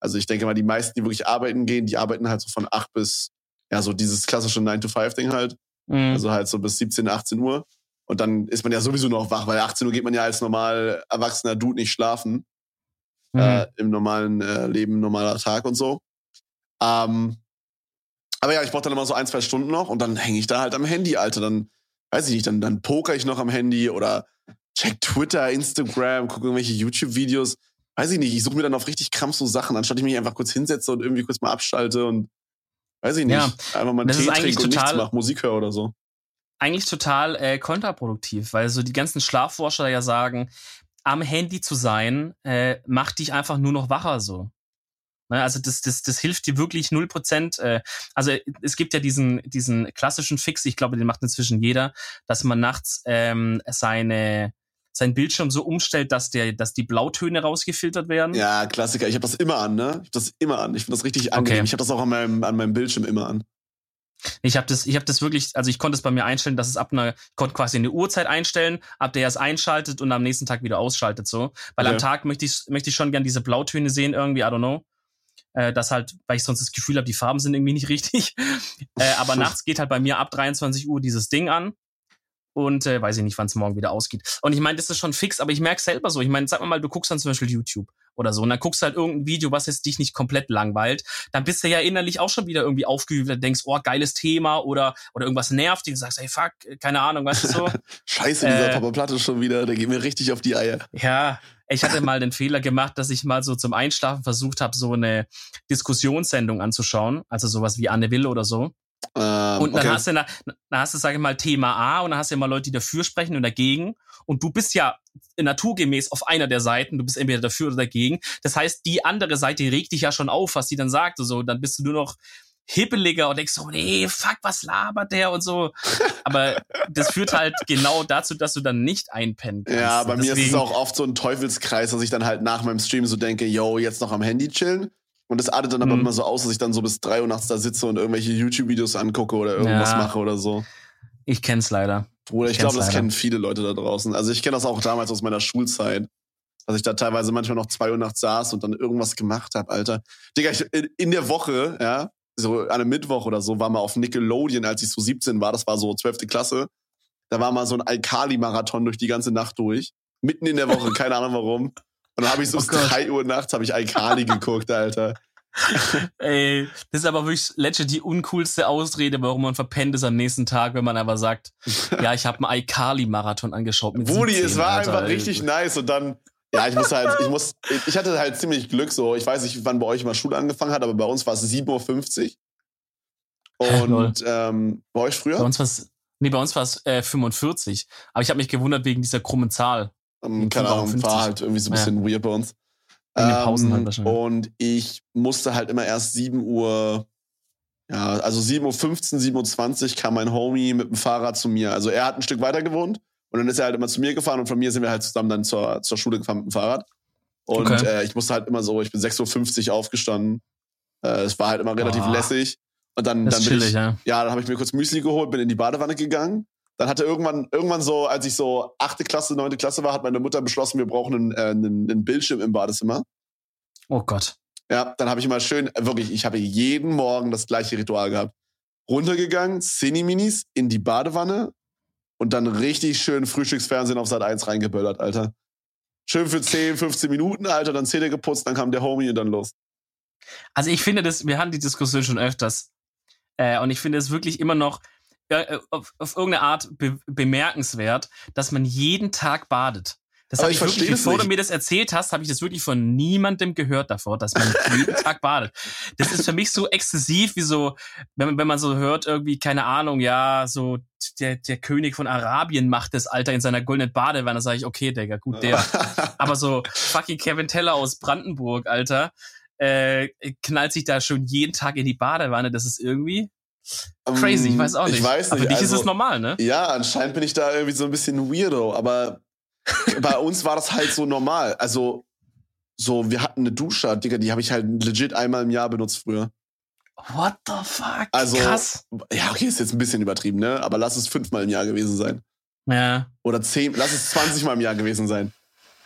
Also ich denke mal, die meisten, die wirklich arbeiten gehen, die arbeiten halt so von acht bis, ja, so dieses klassische 9-to-5-Ding halt. Mhm. Also halt so bis 17, 18 Uhr. Und dann ist man ja sowieso noch wach, weil 18 Uhr geht man ja als normal erwachsener Dude nicht schlafen. Mhm. Äh, Im normalen äh, Leben, normaler Tag und so. Ähm, aber ja, ich brauche dann immer so ein, zwei Stunden noch und dann hänge ich da halt am Handy, Alter. Dann weiß ich nicht, dann, dann poker ich noch am Handy oder check Twitter, Instagram, gucke irgendwelche YouTube-Videos. Weiß ich nicht, ich suche mir dann auf richtig krampf so Sachen, anstatt ich mich einfach kurz hinsetze und irgendwie kurz mal abschalte und weiß ich nicht, ja, einfach mal einen Tee trinke und nichts mache, Musik höre oder so. Eigentlich total äh, kontraproduktiv, weil so die ganzen Schlafforscher ja sagen, am Handy zu sein, äh, macht dich einfach nur noch wacher so. Ne, also das, das, das hilft dir wirklich null Prozent. Äh, also es gibt ja diesen, diesen klassischen Fix, ich glaube, den macht inzwischen jeder, dass man nachts ähm, seine sein Bildschirm so umstellt, dass der, dass die Blautöne rausgefiltert werden. Ja, Klassiker. Ich habe das immer an, ne? Ich habe das immer an. Ich finde das richtig angenehm. Okay. Ich habe das auch an meinem, an meinem Bildschirm immer an. Ich habe das, ich habe das wirklich, also ich konnte es bei mir einstellen, dass es ab einer, ich konnte quasi eine Uhrzeit einstellen, ab der es einschaltet und am nächsten Tag wieder ausschaltet so. Weil okay. am Tag möchte ich, möchte ich schon gern diese Blautöne sehen irgendwie, I don't know äh, das halt, weil ich sonst das Gefühl habe, die Farben sind irgendwie nicht richtig. äh, aber nachts geht halt bei mir ab 23 Uhr dieses Ding an. Und äh, weiß ich nicht, wann es morgen wieder ausgeht. Und ich meine, das ist schon fix, aber ich merke selber so. Ich meine, sag mal, du guckst dann zum Beispiel YouTube oder so und dann guckst du halt irgendein Video, was jetzt dich nicht komplett langweilt, dann bist du ja innerlich auch schon wieder irgendwie aufgewühlt, denkst, oh, geiles Thema oder oder irgendwas nervt dich, du sagst, hey, fuck, keine Ahnung, weißt du so. Scheiße, dieser äh, Papa Platte schon wieder, der geht mir richtig auf die Eier. Ja, ich hatte mal den Fehler gemacht, dass ich mal so zum Einschlafen versucht habe, so eine Diskussionssendung anzuschauen, also sowas wie Anne Will oder so. Ähm, und dann okay. hast du, dann hast du, sag ich mal, Thema A und dann hast du ja mal Leute, die dafür sprechen und dagegen. Und du bist ja naturgemäß auf einer der Seiten, du bist entweder dafür oder dagegen. Das heißt, die andere Seite regt dich ja schon auf, was sie dann sagt. So, dann bist du nur noch hippeliger und denkst so, nee, fuck, was labert der und so. Aber das führt halt genau dazu, dass du dann nicht einpennen kannst. Ja, bei mir ist es auch oft so ein Teufelskreis, dass ich dann halt nach meinem Stream so denke, yo, jetzt noch am Handy chillen. Und das artet dann aber mhm. immer so aus, dass ich dann so bis drei Uhr nachts da sitze und irgendwelche YouTube-Videos angucke oder irgendwas ja, mache oder so. Ich kenn's leider. Bruder, ich, ich glaube, das kennen viele Leute da draußen. Also ich kenne das auch damals aus meiner Schulzeit dass ich da teilweise manchmal noch zwei Uhr nachts saß und dann irgendwas gemacht habe, Alter. Digga, ich, in der Woche, ja, so an einem Mittwoch oder so, war mal auf Nickelodeon, als ich so 17 war, das war so 12. Klasse. Da war mal so ein Alkali-Marathon durch die ganze Nacht durch. Mitten in der Woche, keine Ahnung warum. Und dann habe ich so oh bis drei Uhr nachts habe ich Alkali geguckt, Alter. Ey, das ist aber wirklich legit die uncoolste Ausrede, warum man verpennt ist am nächsten Tag, wenn man aber sagt, ja, ich habe einen Alkali-Marathon angeschaut. Mit Wudi, es war Alter, einfach ey. richtig nice und dann ja, ich muss halt, ich muss, ich hatte halt ziemlich Glück so. Ich weiß nicht, wann bei euch mal Schule angefangen hat, aber bei uns war es 7.50 Uhr. Und ähm, bei euch früher? Bei uns war es, nee, bei uns war es äh, 45. Aber ich habe mich gewundert wegen dieser krummen Zahl. Ähm, keine Ahnung, war halt irgendwie so ein bisschen ja. weird bei uns. In den Pausen halt ähm, wahrscheinlich. Und ich musste halt immer erst 7 Uhr, ja, also 7.15 Uhr, 7.20 Uhr kam mein Homie mit dem Fahrrad zu mir. Also er hat ein Stück weiter gewohnt und dann ist er halt immer zu mir gefahren und von mir sind wir halt zusammen dann zur, zur Schule gefahren mit dem Fahrrad. Und okay. äh, ich musste halt immer so, ich bin 6.50 Uhr aufgestanden. Äh, es war halt immer relativ oh. lässig. Und dann, dann bin chillig, ich, ja. ja, dann habe ich mir kurz Müsli geholt, bin in die Badewanne gegangen. Dann hatte irgendwann, irgendwann so, als ich so achte Klasse, neunte Klasse war, hat meine Mutter beschlossen, wir brauchen einen, äh, einen, einen Bildschirm im Badezimmer. Oh Gott. Ja, dann habe ich immer schön, wirklich, ich habe jeden Morgen das gleiche Ritual gehabt. Runtergegangen, Cine-Minis in die Badewanne, und dann richtig schön Frühstücksfernsehen auf Sat 1 reingeböllert, Alter. Schön für 10, 15 Minuten, Alter, dann Zähne geputzt, dann kam der Homie und dann los. Also ich finde das, wir hatten die Diskussion schon öfters. Äh, und ich finde es wirklich immer noch äh, auf, auf irgendeine Art be bemerkenswert, dass man jeden Tag badet. Das habe ich, ich wirklich, bevor nicht. du mir das erzählt hast, habe ich das wirklich von niemandem gehört davor, dass man jeden Tag badet. Das ist für mich so exzessiv wie so, wenn man, wenn man so hört, irgendwie, keine Ahnung, ja, so der, der König von Arabien macht das Alter in seiner goldenen Badewanne, sage ich, okay, Digga, gut, der. Aber so fucking Kevin Teller aus Brandenburg, Alter, äh, knallt sich da schon jeden Tag in die Badewanne. Das ist irgendwie crazy, ich weiß auch nicht. Ich weiß nicht. Aber für dich also, ist es also, normal, ne? Ja, anscheinend bin ich da irgendwie so ein bisschen weirdo, aber bei uns war das halt so normal. Also, so, wir hatten eine Dusche, Digga, die habe ich halt legit einmal im Jahr benutzt früher. What the fuck? Also, Krass. Ja, okay, ist jetzt ein bisschen übertrieben, ne? Aber lass es fünfmal im Jahr gewesen sein. Ja. Oder zehn, lass es 20 Mal im Jahr gewesen sein.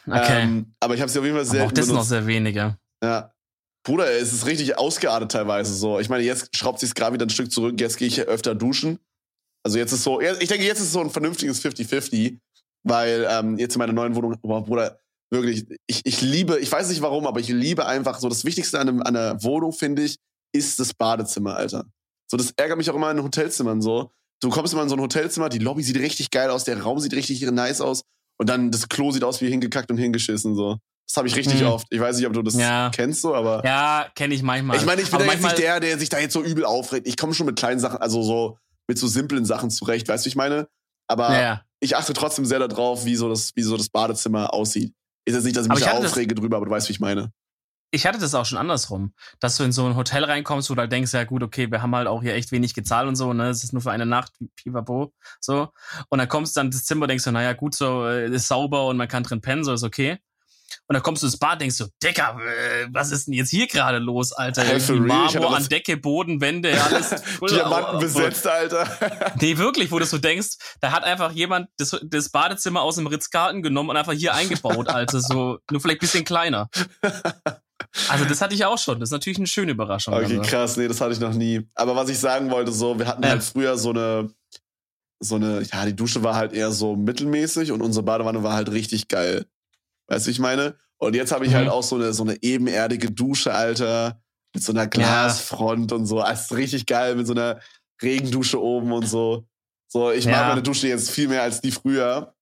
Okay. Ähm, aber ich habe sie auf jeden Fall sehr. Auch das benutzt. noch sehr wenige. Ja. Bruder, es ist richtig ausgeartet teilweise so. Ich meine, jetzt schraubt sich gerade wieder ein Stück zurück. Jetzt gehe ich öfter duschen. Also jetzt ist so, ich denke, jetzt ist so ein vernünftiges 50-50. Weil ähm, jetzt in meiner neuen Wohnung, boah, Bruder, wirklich, ich, ich liebe, ich weiß nicht warum, aber ich liebe einfach so, das Wichtigste an, einem, an einer Wohnung, finde ich, ist das Badezimmer, Alter. So, das ärgert mich auch immer in Hotelzimmern so. Du kommst immer in so ein Hotelzimmer, die Lobby sieht richtig geil aus, der Raum sieht richtig nice aus und dann das Klo sieht aus wie hingekackt und hingeschissen so. Das habe ich richtig mhm. oft. Ich weiß nicht, ob du das ja. kennst so, aber ja, kenne ich manchmal. Ich meine, ich bin ja jetzt nicht der, der sich da jetzt so übel aufregt. Ich komme schon mit kleinen Sachen, also so mit so simplen Sachen zurecht, weißt du, ich meine. Aber ja ich achte trotzdem sehr darauf, wie so das, wie so das Badezimmer aussieht. Ist jetzt nicht, dass ich mich da aufrege drüber, aber du weißt, wie ich meine. Ich hatte das auch schon andersrum, dass du in so ein Hotel reinkommst, wo du halt denkst, ja gut, okay, wir haben halt auch hier echt wenig gezahlt und so, ne, es ist nur für eine Nacht, pipapo, so. Und dann kommst du dann ins Zimmer, denkst du, naja, gut, so, äh, ist sauber und man kann drin pennen, so ist okay. Und dann kommst du ins Bad, denkst du, Decker, äh, was ist denn jetzt hier gerade los, Alter? For Marmor an Decke, Boden, Wände, alles. Diamanten besetzt, Alter. nee, wirklich, wo du so denkst, da hat einfach jemand das, das Badezimmer aus dem Ritz-Carlton genommen und einfach hier eingebaut, Alter. So, nur vielleicht ein bisschen kleiner. Also das hatte ich auch schon. Das ist natürlich eine schöne Überraschung. Okay, also. krass. Nee, das hatte ich noch nie. Aber was ich sagen wollte, so, wir hatten ja. halt früher so eine, so eine, ja, die Dusche war halt eher so mittelmäßig und unsere Badewanne war halt richtig geil. Weißt du, ich meine? Und jetzt habe ich halt mhm. halt auch so eine, so eine ebenerdige Dusche, Alter, mit so einer Glasfront ja. und so. Das ist richtig geil, mit so einer Regendusche oben und so. So, ich mag meine Dusche jetzt viel mehr als die früher.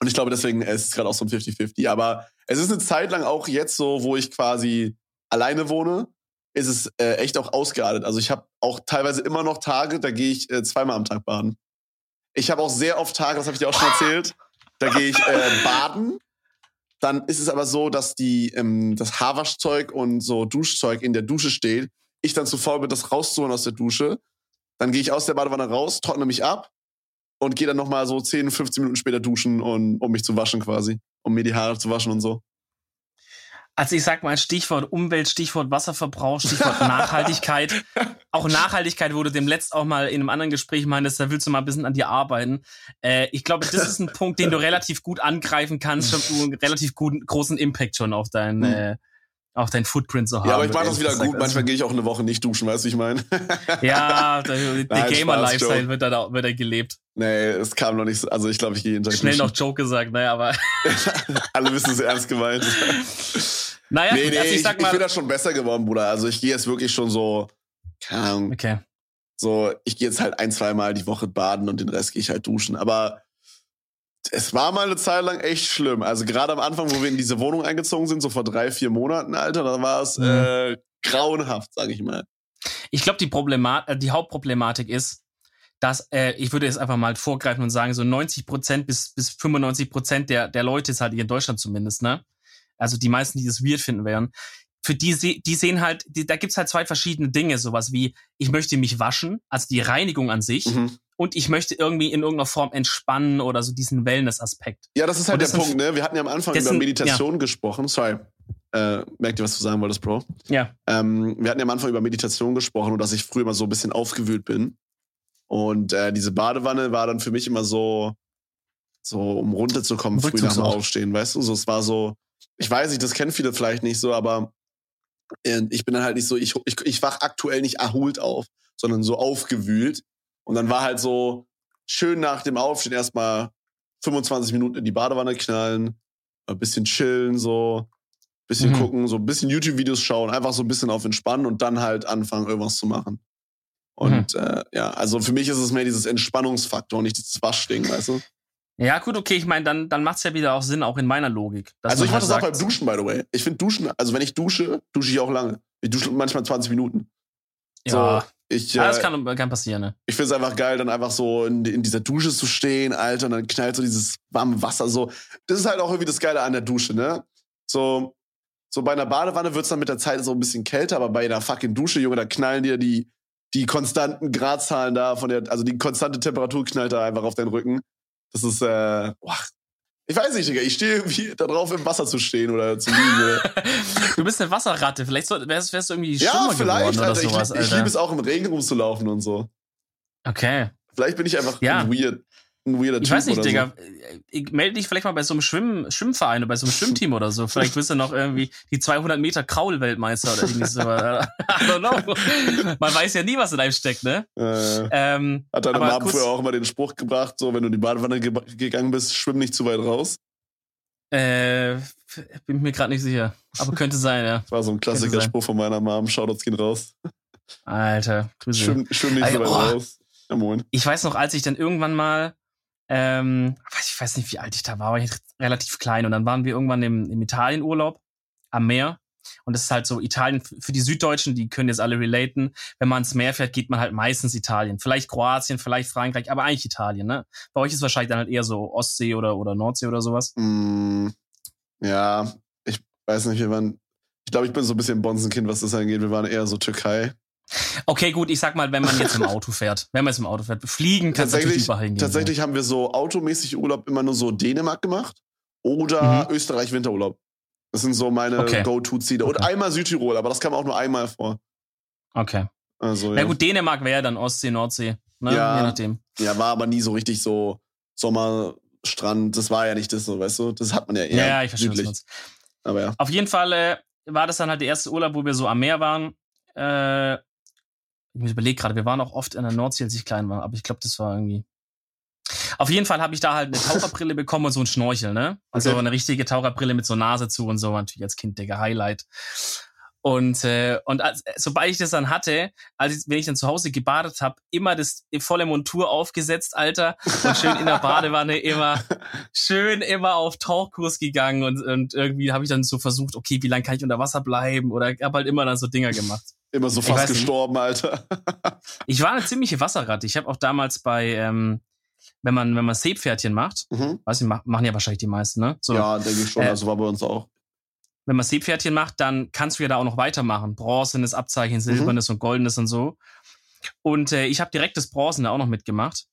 Und ich glaube, deswegen ist es gerade auch so ein 50-50. Aber es ist eine Zeit lang auch jetzt so, wo ich quasi alleine wohne, ist es äh, echt auch ausgeartet. Also ich habe auch teilweise immer noch Tage, da gehe ich äh, zweimal am Tag baden. Ich habe auch sehr oft Tage, das habe ich dir auch schon erzählt, da gehe ich äh, baden dann ist es aber so, dass die, ähm, das Haarwaschzeug und so Duschzeug in der Dusche steht. Ich dann zu faul bin, das rauszuholen aus der Dusche. Dann gehe ich aus der Badewanne raus, trockne mich ab und gehe dann nochmal so 10, 15 Minuten später duschen, und, um mich zu waschen quasi. Um mir die Haare zu waschen und so. Also ich sag mal Stichwort Umwelt, Stichwort Wasserverbrauch, Stichwort Nachhaltigkeit. auch Nachhaltigkeit, wo du dem letzt auch mal in einem anderen Gespräch meintest, da willst du mal ein bisschen an dir arbeiten. Äh, ich glaube, das ist ein Punkt, den du relativ gut angreifen kannst, schon einen relativ guten, großen Impact schon auf dein, hm. äh, auf dein Footprint zu haben. Ja, aber ich mache das wieder gut. Manchmal gehe ich auch eine Woche nicht duschen, weißt du, wie ich meine? ja, der, der Gamer-Lifestyle wird da, wird da gelebt. Nee, es kam noch nicht so. Also ich glaube, ich gehe jeden Tag Schnell duschen. noch Joke gesagt, naja, aber. Alle wissen es ernst gemeint. Naja, nee, nee, also ich, sag mal, ich bin da schon besser geworden, Bruder. Also ich gehe jetzt wirklich schon so, keine Ahnung. Okay. So, ich gehe jetzt halt ein, zwei Mal die Woche baden und den Rest gehe ich halt duschen. Aber es war mal eine Zeit lang echt schlimm. Also gerade am Anfang, wo wir in diese Wohnung eingezogen sind, so vor drei, vier Monaten, Alter, da war es mhm. äh, grauenhaft, sag ich mal. Ich glaube, die Problemat äh, die Hauptproblematik ist, dass äh, ich würde jetzt einfach mal vorgreifen und sagen, so 90 Prozent bis, bis 95 Prozent der, der Leute ist halt hier in Deutschland zumindest, ne? also die meisten, die das weird finden werden, für die, die sehen halt, die, da gibt's halt zwei verschiedene Dinge, sowas wie, ich möchte mich waschen, also die Reinigung an sich, mhm. Und ich möchte irgendwie in irgendeiner Form entspannen oder so diesen Wellness-Aspekt. Ja, das ist halt das der Punkt, ne? Wir hatten ja am Anfang über Meditation ja. gesprochen. Sorry. Äh, merkt ihr, was du sagen wolltest, Bro? Ja. Ähm, wir hatten ja am Anfang über Meditation gesprochen und dass ich früher immer so ein bisschen aufgewühlt bin. Und äh, diese Badewanne war dann für mich immer so, so um runterzukommen, früh nach dem Aufstehen, weißt du? So, es war so, ich weiß nicht, das kennen viele vielleicht nicht so, aber äh, ich bin dann halt nicht so, ich, ich, ich wach aktuell nicht erholt auf, sondern so aufgewühlt. Und dann war halt so, schön nach dem Aufstehen erstmal 25 Minuten in die Badewanne knallen, ein bisschen chillen, so, bisschen mhm. gucken, so ein bisschen YouTube-Videos schauen, einfach so ein bisschen auf Entspannen und dann halt anfangen, irgendwas zu machen. Und mhm. äh, ja, also für mich ist es mehr dieses Entspannungsfaktor, nicht das Waschding, weißt du? Ja, gut, okay, ich meine, dann, dann macht es ja wieder auch Sinn, auch in meiner Logik. Also ich mache halt das auch beim Duschen, by the way. Ich finde Duschen, also wenn ich dusche, dusche ich auch lange. Ich dusche manchmal 20 Minuten. Ja. So, ich, ja, das äh, kann, kann passieren, ne? Ich finde es einfach geil, dann einfach so in, in, dieser Dusche zu stehen, Alter, und dann knallt so dieses warme Wasser so. Das ist halt auch irgendwie das Geile an der Dusche, ne? So, so bei einer Badewanne wird's dann mit der Zeit so ein bisschen kälter, aber bei einer fucking Dusche, Junge, da knallen dir die, die konstanten Gradzahlen da von der, also die konstante Temperatur knallt da einfach auf deinen Rücken. Das ist, äh, boah, ich weiß nicht, Digga. Ich stehe irgendwie darauf, im Wasser zu stehen oder zu liegen. du bist eine Wasserratte. Vielleicht wärst, wärst du irgendwie ja, Schwimmer vielleicht, geworden Alter. oder sowas, Ich, ich liebe es auch, im Regen rumzulaufen und so. Okay. Vielleicht bin ich einfach ja. weird ein weirder ich Typ. Ich weiß nicht, Digga. So. Ich melde dich vielleicht mal bei so einem Schwimm Schwimmverein oder bei so einem Schwimmteam oder so. Vielleicht bist du noch irgendwie die 200 Meter Kraul-Weltmeister oder irgendwie so. I don't know. Man weiß ja nie, was in einem steckt, ne? Äh, ähm, hat deine Mom früher auch immer den Spruch gebracht, so, wenn du in die Badewanne ge gegangen bist, schwimm nicht zu weit raus? Äh, bin mir gerade nicht sicher. Aber könnte sein, ja. Das war so ein klassischer Spruch von meiner Mom. Shoutouts gehen raus. Alter, schwimm, schwimm nicht zu weit oh. raus. Ja, moin. Ich weiß noch, als ich dann irgendwann mal ähm, ich weiß nicht, wie alt ich da war, war ich relativ klein. Und dann waren wir irgendwann im, im Italienurlaub am Meer. Und das ist halt so Italien für die Süddeutschen, die können jetzt alle relaten. Wenn man ins Meer fährt, geht man halt meistens Italien. Vielleicht Kroatien, vielleicht Frankreich, aber eigentlich Italien, ne? Bei euch ist wahrscheinlich dann halt eher so Ostsee oder, oder Nordsee oder sowas. Mm, ja, ich weiß nicht, wir waren, ich glaube, ich bin so ein bisschen Bonsenkind, was das angeht. Wir waren eher so Türkei. Okay, gut, ich sag mal, wenn man jetzt im Auto fährt, wenn man jetzt im Auto fährt, fliegen kann natürlich überall hingehen. Tatsächlich ja. haben wir so automäßig Urlaub immer nur so Dänemark gemacht oder mhm. Österreich Winterurlaub. Das sind so meine okay. Go-To-Ziele. Und okay. einmal Südtirol, aber das kam auch nur einmal vor. Okay. Also, ja. Na gut, Dänemark wäre dann Ostsee, Nordsee, ne? Ja, Je nachdem. Ja, war aber nie so richtig so Sommerstrand. Das war ja nicht das so, weißt du? Das hat man ja eher. Ja, ja ich verstehe südlich. Aber ja. Auf jeden Fall äh, war das dann halt der erste Urlaub, wo wir so am Meer waren. Äh, ich überlege gerade, wir waren auch oft in der Nordsee, als ich klein war, aber ich glaube, das war irgendwie. Auf jeden Fall habe ich da halt eine Taucherbrille bekommen und so ein Schnorchel, ne? Also okay. eine richtige Taucherbrille mit so Nase zu und so, natürlich als Kind, Digga, Highlight. Und, äh, und als, sobald ich das dann hatte, als ich, wenn ich dann zu Hause gebadet habe, immer das volle Montur aufgesetzt, Alter, und schön in der Badewanne immer, schön immer auf Tauchkurs gegangen und, und irgendwie habe ich dann so versucht, okay, wie lange kann ich unter Wasser bleiben? Oder habe halt immer dann so Dinger gemacht. Immer so fast gestorben, nicht. Alter. ich war eine ziemliche Wasserratte. Ich habe auch damals bei, ähm, wenn man, wenn man Seepferdchen macht, mhm. weiß ich, machen ja wahrscheinlich die meisten, ne? So, ja, denke ich schon. Äh, also war bei uns auch wenn man Seepferdchen macht, dann kannst du ja da auch noch weitermachen. Bronzenes Abzeichen, mhm. silbernes mhm. und goldenes und so. Und äh, ich habe direkt das Bronzene auch noch mitgemacht.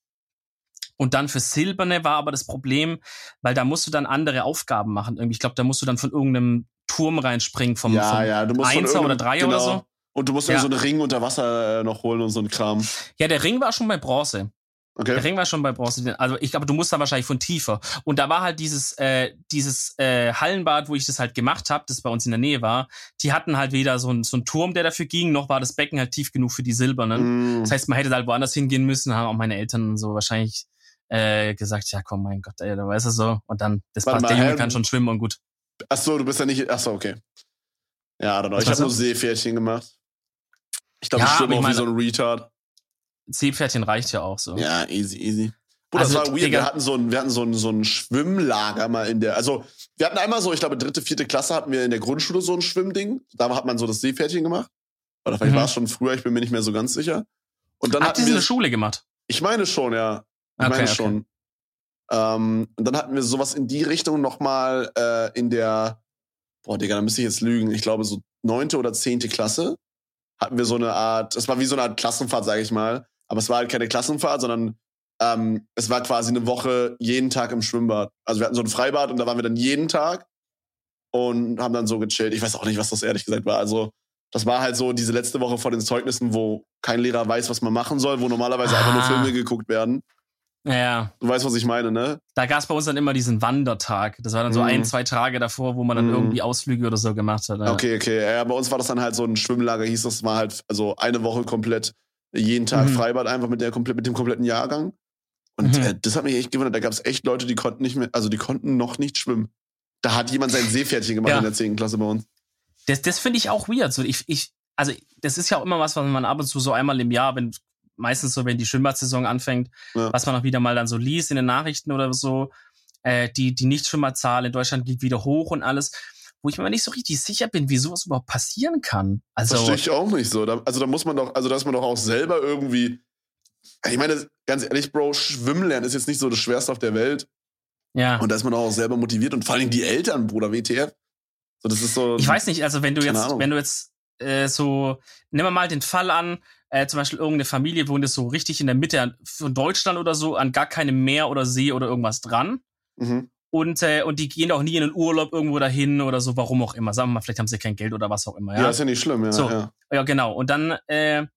Und dann für Silberne war aber das Problem, weil da musst du dann andere Aufgaben machen. Ich glaube, da musst du dann von irgendeinem Turm reinspringen vom, ja, vom ja, du musst Einser oder Dreier genau. oder so. Und du musst ja. so einen Ring unter Wasser äh, noch holen und so ein Kram. Ja, der Ring war schon bei Bronze. Okay. Der Ring war schon bei Bronze. Also ich glaube, du musst da wahrscheinlich von tiefer. Und da war halt dieses äh, dieses äh, Hallenbad, wo ich das halt gemacht habe, das bei uns in der Nähe war. Die hatten halt weder so ein so ein Turm, der dafür ging, noch war das Becken halt tief genug für die silbernen. Mm. Das heißt, man hätte halt woanders hingehen müssen. Haben auch meine Eltern so wahrscheinlich äh, gesagt, ja komm, mein Gott, ey, da weißt du so. Und dann das passt, der Junge kann schon schwimmen und gut. Ach so, du bist ja nicht. Ach so, okay. Ja, dann ich habe nur Seepferdchen gemacht. Ich glaube, ja, ich schwimme auch wie so ein Retard. Seepferdchen reicht ja auch so. Ja, easy, easy. Bruder, also, das war weird. wir hatten so ein, wir hatten so ein, so ein Schwimmlager mal in der, also wir hatten einmal so, ich glaube, dritte, vierte Klasse hatten wir in der Grundschule so ein Schwimmding. Da hat man so das Seepferdchen gemacht. Oder vielleicht mhm. war es schon früher, ich bin mir nicht mehr so ganz sicher. Und dann Habt ihr in der Schule gemacht? Ich meine schon, ja. Ich okay, meine okay. schon. Ähm, und dann hatten wir sowas in die Richtung nochmal äh, in der, boah, Digga, da müsste ich jetzt lügen. Ich glaube, so neunte oder zehnte Klasse hatten wir so eine Art, das war wie so eine Art Klassenfahrt, sage ich mal. Aber es war halt keine Klassenfahrt, sondern ähm, es war quasi eine Woche jeden Tag im Schwimmbad. Also wir hatten so ein Freibad und da waren wir dann jeden Tag und haben dann so gechillt. Ich weiß auch nicht, was das ehrlich gesagt war. Also das war halt so diese letzte Woche vor den Zeugnissen, wo kein Lehrer weiß, was man machen soll, wo normalerweise ah. einfach nur ah. Filme geguckt werden. Ja. Du weißt, was ich meine, ne? Da gab es bei uns dann immer diesen Wandertag. Das war dann so mhm. ein, zwei Tage davor, wo man dann mhm. irgendwie Ausflüge oder so gemacht hat. Ja. Okay, okay. Ja, bei uns war das dann halt so ein Schwimmlager, hieß das, war halt also eine Woche komplett jeden Tag mhm. Freibad einfach mit, der, mit dem kompletten Jahrgang. Und mhm. äh, das hat mich echt gewundert. Da gab es echt Leute, die konnten nicht mehr, also die konnten noch nicht schwimmen. Da hat jemand sein Seepferdchen gemacht ja. in der 10. Klasse bei uns. Das, das finde ich auch weird. So, ich, ich, also das ist ja auch immer was, was man ab und zu so einmal im Jahr, wenn meistens so, wenn die Schwimmbadsaison anfängt, ja. was man auch wieder mal dann so liest in den Nachrichten oder so, äh, die, die Nichtschwimmerzahl in Deutschland geht wieder hoch und alles, wo ich mir nicht so richtig sicher bin, wie sowas überhaupt passieren kann. Also, Verstehe ich auch nicht so. Da, also da muss man doch, also da ist man doch auch selber irgendwie, ich meine, ganz ehrlich, Bro, Schwimmen lernen ist jetzt nicht so das Schwerste auf der Welt. Ja. Und da ist man auch selber motiviert und vor allem die Eltern, Bruder, WTF. So, das ist so. Ich weiß nicht, also wenn du jetzt, Ahnung. wenn du jetzt äh, so, nimm mal den Fall an, äh, zum Beispiel irgendeine Familie wohnt jetzt so richtig in der Mitte von Deutschland oder so, an gar keinem Meer oder See oder irgendwas dran. Mhm. Und, äh, und die gehen auch nie in den Urlaub irgendwo dahin oder so, warum auch immer. Sagen wir mal, vielleicht haben sie kein Geld oder was auch immer. Ja, ja ist ja nicht schlimm, ja. So, ja. ja, genau. Und dann, äh,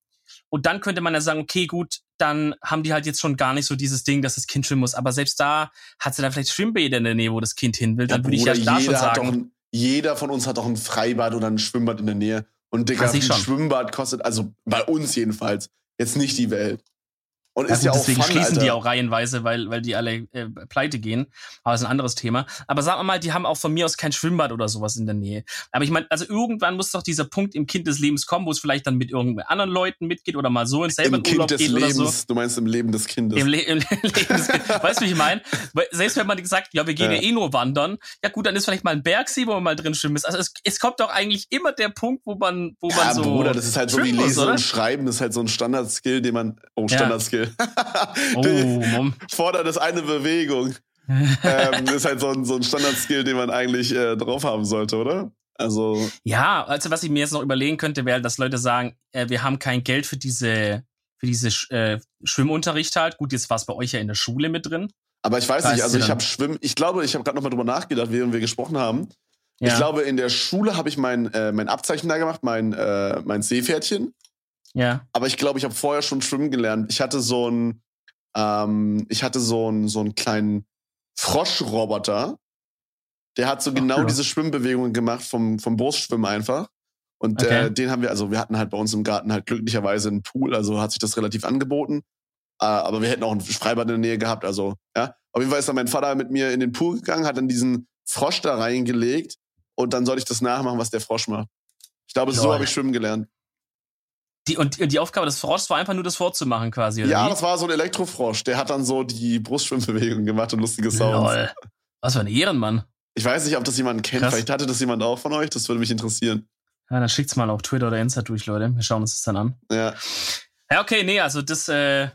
und dann könnte man ja sagen, okay, gut, dann haben die halt jetzt schon gar nicht so dieses Ding, dass das Kind schwimmen muss. Aber selbst da hat sie dann vielleicht Schwimmbäder in der Nähe, wo das Kind hin will. Dann ja, würde ich ja da schon sagen. Ein, jeder von uns hat doch ein Freibad oder ein Schwimmbad in der Nähe. Und Digga, ein Schwimmbad kostet, also bei uns jedenfalls, jetzt nicht die Welt. Und ist ja, gut, ja deswegen fun, schließen Alter. die auch reihenweise, weil, weil die alle äh, pleite gehen. Aber das ist ein anderes Thema. Aber sagen wir mal, die haben auch von mir aus kein Schwimmbad oder sowas in der Nähe. Aber ich meine, also irgendwann muss doch dieser Punkt im Kind des Lebens kommen, wo es vielleicht dann mit irgendeinen anderen Leuten mitgeht oder mal so in selber Im kind Urlaub des geht Lebens, oder so. Du meinst im Leben des Kindes. Im, Le im Leben des Kindes. Weißt du, wie ich meine? Selbst wenn man gesagt, ja, wir gehen ja. ja eh nur wandern, ja gut, dann ist vielleicht mal ein Bergsee, wo man mal drin schwimmen ist. Also es, es kommt doch eigentlich immer der Punkt, wo man, wo ja, man so. Bruder, das ist halt so wie Lesen muss, und Schreiben, das ist halt so ein Standardskill, den man. Oh, Standardskill. Ja. Oh, fordert das eine Bewegung. ähm, ist halt so ein, so ein Standard-Skill, den man eigentlich äh, drauf haben sollte, oder? Also. Ja, also was ich mir jetzt noch überlegen könnte, wäre, dass Leute sagen, äh, wir haben kein Geld für diese, für diese äh, Schwimmunterricht halt. Gut, jetzt war es bei euch ja in der Schule mit drin. Aber ich weiß da nicht, also ich habe Schwimmen, ich glaube, ich habe gerade nochmal drüber nachgedacht, während wir gesprochen haben. Ja. Ich glaube, in der Schule habe ich mein, äh, mein Abzeichen da gemacht, mein, äh, mein Seepferdchen. Ja. Aber ich glaube, ich habe vorher schon schwimmen gelernt. Ich hatte so ein, ähm, ich hatte so einen, so einen kleinen Froschroboter. Der hat so genau Ach, diese Schwimmbewegungen gemacht vom, vom Brustschwimmen einfach. Und äh, okay. äh, den haben wir, also wir hatten halt bei uns im Garten halt glücklicherweise einen Pool, also hat sich das relativ angeboten. Äh, aber wir hätten auch ein Freibad in der Nähe gehabt, also ja. Auf jeden Fall ist dann mein Vater mit mir in den Pool gegangen, hat dann diesen Frosch da reingelegt und dann sollte ich das nachmachen, was der Frosch macht. Ich glaube, Lol. so habe ich schwimmen gelernt. Die, und die Aufgabe des Froschs war einfach nur das vorzumachen quasi, oder Ja, wie? das war so ein Elektrofrosch. Der hat dann so die Brustschwimmbewegung gemacht und lustige Sounds. Lol. Was für ein Ehrenmann. Ich weiß nicht, ob das jemand kennt. Krass. Vielleicht hatte das jemand auch von euch. Das würde mich interessieren. Ja, dann schickt's mal auf Twitter oder Insta durch, Leute. Wir schauen uns das dann an. Ja. Ja, okay, nee, also das, äh,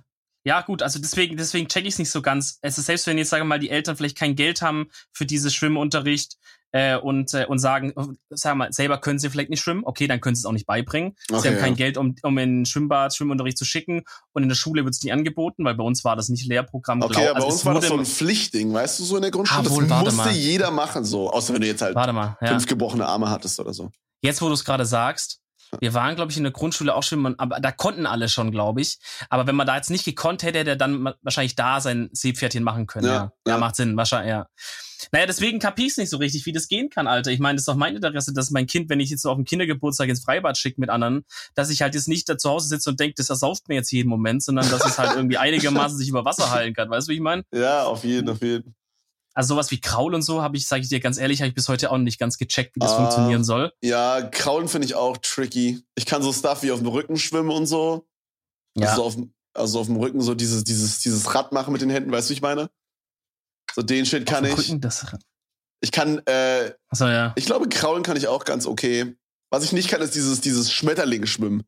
ja gut, also deswegen, deswegen check ich es nicht so ganz. Es ist selbst wenn jetzt, sagen wir mal, die Eltern vielleicht kein Geld haben für dieses Schwimmunterricht, äh, und, äh, und sagen, sag mal, selber können sie vielleicht nicht schwimmen, okay, dann können sie es auch nicht beibringen. Okay, sie haben kein ja. Geld, um, um in Schwimmbad, Schwimmunterricht zu schicken und in der Schule wird es nie angeboten, weil bei uns war das nicht Lehrprogramm. Okay, aber also bei uns war das so ein Pflichtding, weißt du, so in der Grundschule. Ah, wohl, das musste mal. jeder machen, so, außer wenn du jetzt halt mal, ja. fünf gebrochene Arme hattest oder so. Jetzt, wo du es gerade sagst, wir waren, glaube ich, in der Grundschule auch schon, aber da konnten alle schon, glaube ich. Aber wenn man da jetzt nicht gekonnt hätte, hätte er dann wahrscheinlich da sein Seepferdchen machen können. Ja, ja. ja macht Sinn, wahrscheinlich, ja. Naja, deswegen kapier ich nicht so richtig, wie das gehen kann, Alter. Ich meine, das ist doch mein Interesse, dass mein Kind, wenn ich jetzt so auf dem Kindergeburtstag ins Freibad schicke mit anderen, dass ich halt jetzt nicht da zu Hause sitze und denke, das ersauft mir jetzt jeden Moment, sondern dass es halt irgendwie einigermaßen sich über Wasser heilen kann. Weißt du, wie ich meine? Ja, auf jeden, auf jeden. Also sowas wie Kraul und so habe ich, sage ich dir ganz ehrlich, habe ich bis heute auch nicht ganz gecheckt, wie das uh, funktionieren soll. Ja, Kraulen finde ich auch tricky. Ich kann so Stuff wie auf dem Rücken schwimmen und so. Ja. Also, auf, also auf dem Rücken so dieses, dieses, dieses Rad machen mit den Händen, weißt du, wie ich meine? So den Shit kann ich. Das ich kann, äh, so, ja. ich glaube, kraulen kann ich auch ganz okay. Was ich nicht kann, ist dieses, dieses Schmetterling schwimmen.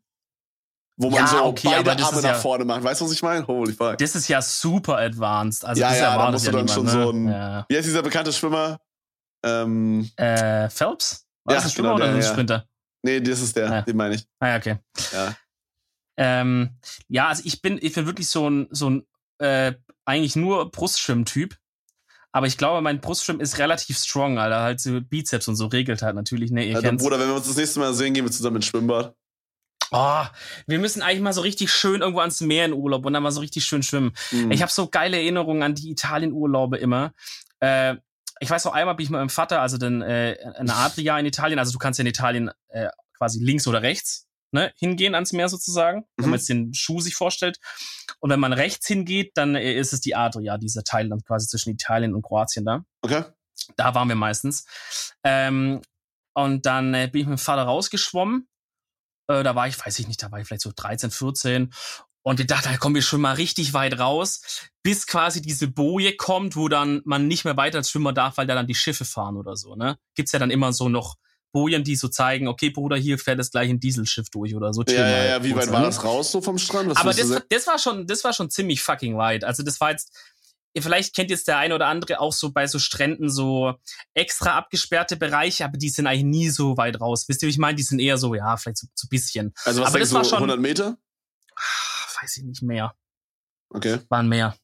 Wo man ja, so okay, beide Arme nach ja, vorne macht. Weißt du, was ich meine? Holy fuck. Das ist ja super advanced. Also ja, das ja, da musst du dann niemand, schon ne? so ein, ja. wie heißt dieser bekannte Schwimmer? Ähm, äh, Phelps? War das ein Schwimmer genau, oder ein Sprinter? Nee, das ist der, den meine ich. Ah, ja, okay. Ja. Ähm, ja, also ich bin, ich bin wirklich so ein, so ein, äh, eigentlich nur Brustschwimm-Typ. Aber ich glaube, mein Brustschwimmen ist relativ strong, Alter. Halt so Bizeps und so regelt halt natürlich. Ne, ihr Alter, kennt's. Bruder, wenn wir uns das nächste Mal sehen, gehen wir zusammen ins Schwimmbad. Oh, wir müssen eigentlich mal so richtig schön irgendwo ans Meer in Urlaub und dann mal so richtig schön schwimmen. Mhm. Ich habe so geile Erinnerungen an die Italien-Urlaube immer. Äh, ich weiß noch einmal bin ich mit meinem Vater, also dann äh, eine Adria in Italien. Also du kannst ja in Italien äh, quasi links oder rechts ne, hingehen ans Meer sozusagen, mhm. wenn man jetzt den Schuh sich vorstellt. Und wenn man rechts hingeht, dann äh, ist es die Adria, dieser Teil dann quasi zwischen Italien und Kroatien da. Okay. Da waren wir meistens. Ähm, und dann äh, bin ich mit dem Vater rausgeschwommen. Äh, da war ich, weiß ich nicht, da war ich vielleicht so 13, 14. Und ich dachte, da kommen wir schon mal richtig weit raus, bis quasi diese Boje kommt, wo dann man nicht mehr weiter als Schwimmer darf, weil da dann die Schiffe fahren oder so, ne? Gibt's ja dann immer so noch Bojen, die so zeigen, okay, Bruder, hier fährt es gleich ein Dieselschiff durch oder so. Ja, ja, ja, wie weit war ne? das raus so vom Strand? Was Aber das, das war schon, das war schon ziemlich fucking weit. Also das war jetzt, vielleicht kennt jetzt der eine oder andere auch so bei so Stränden so extra abgesperrte Bereiche, aber die sind eigentlich nie so weit raus. Wisst ihr, wie ich meine? Die sind eher so, ja, vielleicht so, so bisschen. Also was aber das war schon 100 Meter? weiß ich nicht mehr. Okay. Waren mehr.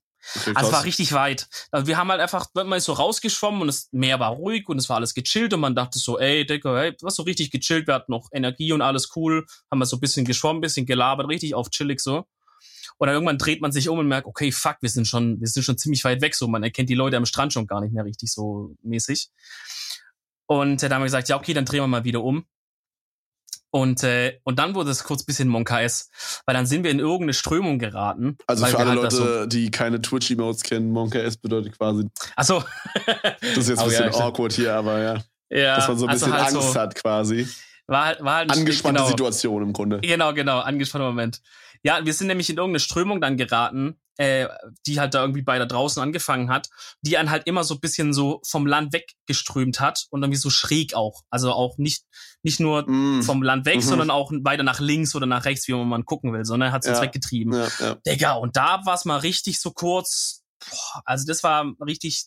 Also es war richtig weit. Also wir haben halt einfach mal so rausgeschwommen und das Meer war ruhig und es war alles gechillt und man dachte so, ey, Digga, hey, was so richtig gechillt, wir hatten noch Energie und alles cool, haben wir so ein bisschen geschwommen, bisschen gelabert, richtig auf chillig so. Und dann irgendwann dreht man sich um und merkt, okay, fuck, wir sind schon, wir sind schon ziemlich weit weg, so man erkennt die Leute am Strand schon gar nicht mehr richtig so mäßig. Und äh, da haben wir gesagt, ja, okay, dann drehen wir mal wieder um. Und, äh, und dann wurde es kurz bisschen Monka S, weil dann sind wir in irgendeine Strömung geraten. Also für alle halt Leute, so die keine Twitch-Emotes kennen, Monka S bedeutet quasi. Ach so. das ist jetzt ein bisschen ja, awkward hier, aber ja. Ja. Dass man so ein also bisschen halt Angst so, hat quasi. War, halt, war halt Angespannte genau, Situation im Grunde. Genau, genau, angespannter Moment. Ja, wir sind nämlich in irgendeine Strömung dann geraten, äh, die halt da irgendwie bei da draußen angefangen hat, die einen halt immer so ein bisschen so vom Land weggeströmt hat und irgendwie so schräg auch. Also auch nicht, nicht nur mm. vom Land weg, mhm. sondern auch weiter nach links oder nach rechts, wie man gucken will, sondern hat es ja. uns weggetrieben. Ja, ja. Digga, und da war es mal richtig so kurz, boah, also das war richtig,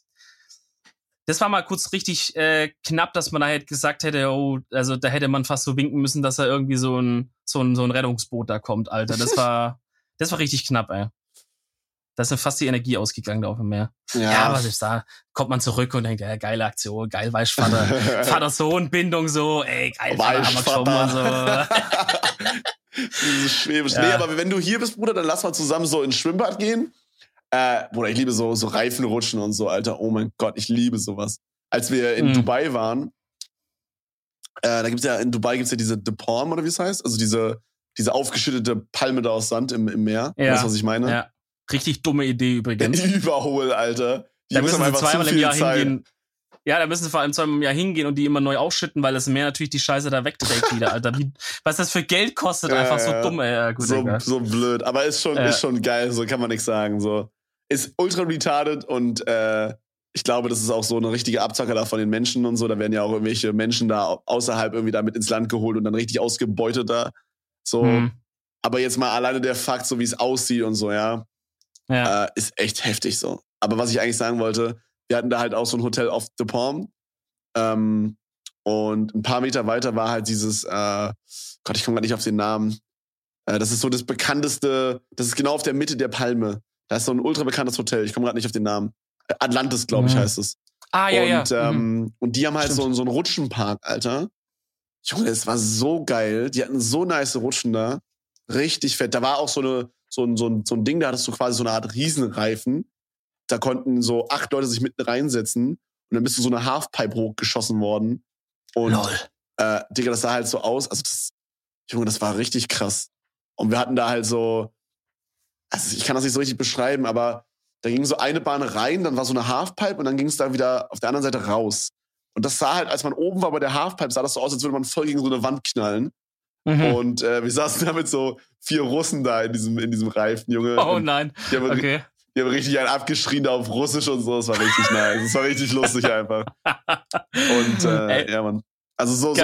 das war mal kurz richtig äh, knapp, dass man da halt gesagt hätte, oh, also da hätte man fast so winken müssen, dass da irgendwie so ein, so ein, so ein Rettungsboot da kommt, Alter. Das war, das war richtig knapp, ey. Da ist ja fast die Energie ausgegangen da auf dem Meer. Ja, ja aber selbst da kommt man zurück und denkt, ja, geile Aktion, geil Weißvater, Vater-Sohn-Bindung so, ey, geil, Vater, so. Dieses Schwäbisch. Ja. Nee, aber wenn du hier bist, Bruder, dann lass mal zusammen so ins Schwimmbad gehen. Äh, Bruder, ich liebe so, so Reifenrutschen und so, Alter. Oh mein Gott, ich liebe sowas. Als wir in mhm. Dubai waren, äh, da gibt's ja, in Dubai gibt's ja diese De Palm, oder wie es heißt? Also diese, diese aufgeschüttete Palme da aus Sand im, im Meer. Ja. Weißt du, was ich meine? Ja. Richtig dumme Idee übrigens. Überhol, Alter. Die da müssen sie zweimal im Jahr Zeit. hingehen. Ja, da müssen sie vor allem zweimal im Jahr hingehen und die immer neu aufschütten, weil das Meer natürlich die Scheiße da wegträgt wieder, Alter. Wie, was das für Geld kostet, ja, einfach so dumm, ey. Ja, gut, so, so blöd. Aber ist schon, äh. ist schon geil, so kann man nichts sagen. So. Ist ultra retarded und äh, ich glaube, das ist auch so eine richtige Abzocke da von den Menschen und so. Da werden ja auch irgendwelche Menschen da außerhalb irgendwie da mit ins Land geholt und dann richtig ausgebeutet da. So. Hm. Aber jetzt mal alleine der Fakt, so wie es aussieht und so, ja ja. Äh, ist echt heftig so. Aber was ich eigentlich sagen wollte, wir hatten da halt auch so ein Hotel auf The Palm. Ähm, und ein paar Meter weiter war halt dieses, äh, Gott, ich komme gerade nicht auf den Namen. Äh, das ist so das bekannteste, das ist genau auf der Mitte der Palme. Da ist so ein ultra bekanntes Hotel. Ich komme gerade nicht auf den Namen. Atlantis, glaube ich, mhm. heißt es. Ah, ja, und, ja. Ähm, mhm. und die haben halt so, so einen Rutschenpark, Alter. Junge, das war so geil. Die hatten so nice Rutschen da. Richtig fett. Da war auch so eine, so ein, so, ein, so ein Ding, da hattest du quasi so eine Art Riesenreifen. Da konnten so acht Leute sich mitten reinsetzen und dann bist du so eine Halfpipe hochgeschossen worden. Und Lol. äh, Digga, das sah halt so aus. Also das, Junge, das war richtig krass. Und wir hatten da halt so, also ich kann das nicht so richtig beschreiben, aber da ging so eine Bahn rein, dann war so eine Halfpipe und dann ging es da wieder auf der anderen Seite raus. Und das sah halt, als man oben war bei der Halfpipe, sah das so aus, als würde man voll gegen so eine Wand knallen. Mhm. Und äh, wir saßen da mit so vier Russen da in diesem, in diesem Reifen, Junge. Oh nein. Die haben, okay. die haben richtig einen abgeschrien auf Russisch und so. Das war richtig nice. Das war richtig lustig einfach. Und äh, ja, man. Also so, so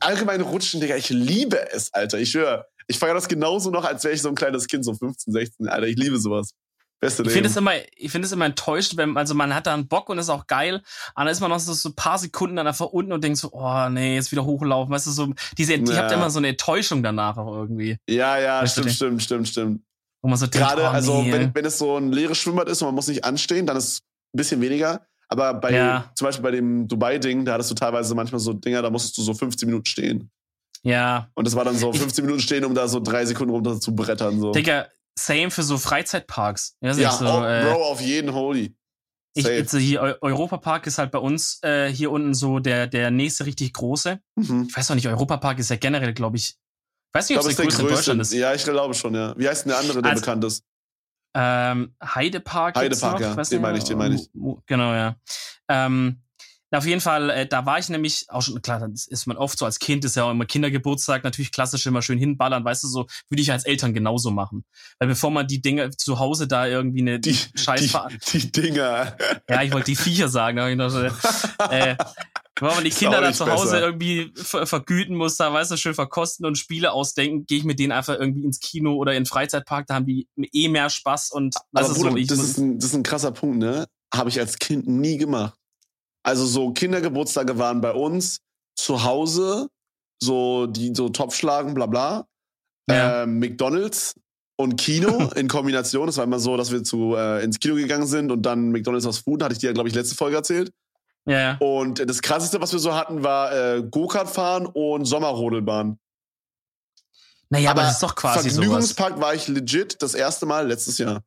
allgemein rutschen, Digga. Ich liebe es, Alter. Ich höre. Ich feiere das genauso noch, als wäre ich so ein kleines Kind, so 15, 16. Alter, ich liebe sowas. Beste ich finde es immer, ich finde es immer enttäuscht, wenn, also man hat da einen Bock und ist auch geil, aber dann ist man noch so, so ein paar Sekunden dann einfach unten und denkt so, oh nee, jetzt wieder hochlaufen, weißt du, so, diese, ja. die habt immer so eine Enttäuschung danach auch irgendwie. Ja, ja, weißt stimmt, stimmt, stimmt, stimmt. Wo man so denkt, Gerade, oh, also, nee. wenn, wenn es so ein leeres Schwimmbad ist und man muss nicht anstehen, dann ist es ein bisschen weniger. Aber bei, ja. zum Beispiel bei dem Dubai-Ding, da hattest du teilweise manchmal so Dinger, da musstest du so 15 Minuten stehen. Ja. Und das war dann so 15 Minuten stehen, um da so drei Sekunden runter zu brettern. So. Digga, same für so Freizeitparks. Ja, ja so, oh, äh, Bro, auf jeden Holy. Ich, jetzt, hier, Europapark ist halt bei uns äh, hier unten so der, der nächste richtig große. Mhm. Ich weiß noch nicht, Europapark ist ja generell, glaube ich, Weiß nicht, ob es der größte in Deutschland ist. Ja, ich glaube schon, ja. Wie heißt denn der andere, der also, bekannt ist? Ähm, Heidepark. Heidepark, ja. Den meine ich, den meine ich. Genau, ja. Ähm, auf jeden Fall, äh, da war ich nämlich auch schon, klar, das ist man oft so als Kind, ist ja auch immer Kindergeburtstag, natürlich klassisch immer schön hinballern, weißt du, so würde ich als Eltern genauso machen. Weil bevor man die Dinge zu Hause da irgendwie eine die, Scheiß... Die, die Dinger. Ja, ich wollte die Viecher sagen, aber ich noch, äh, Wenn man die Kinder da zu Hause besser. irgendwie ver vergüten muss, da weißt du, schön verkosten und Spiele ausdenken, gehe ich mit denen einfach irgendwie ins Kino oder in den Freizeitpark, da haben die eh mehr Spaß und das, ist, Bruder, so, das, ist ein, das ist ein krasser Punkt, ne? Habe ich als Kind nie gemacht. Also so Kindergeburtstage waren bei uns zu Hause, so die so Topf schlagen, bla bla. Ja. Ähm, McDonalds und Kino in Kombination. Es war immer so, dass wir zu äh, ins Kino gegangen sind und dann McDonalds aus Food, hatte ich dir, glaube ich, letzte Folge erzählt. Ja, ja. Und das krasseste, was wir so hatten, war äh, Go-Kart fahren und Sommerrodelbahn. Naja, aber, aber das ist doch quasi Vergnügungspark sowas. war ich legit das erste Mal letztes Jahr.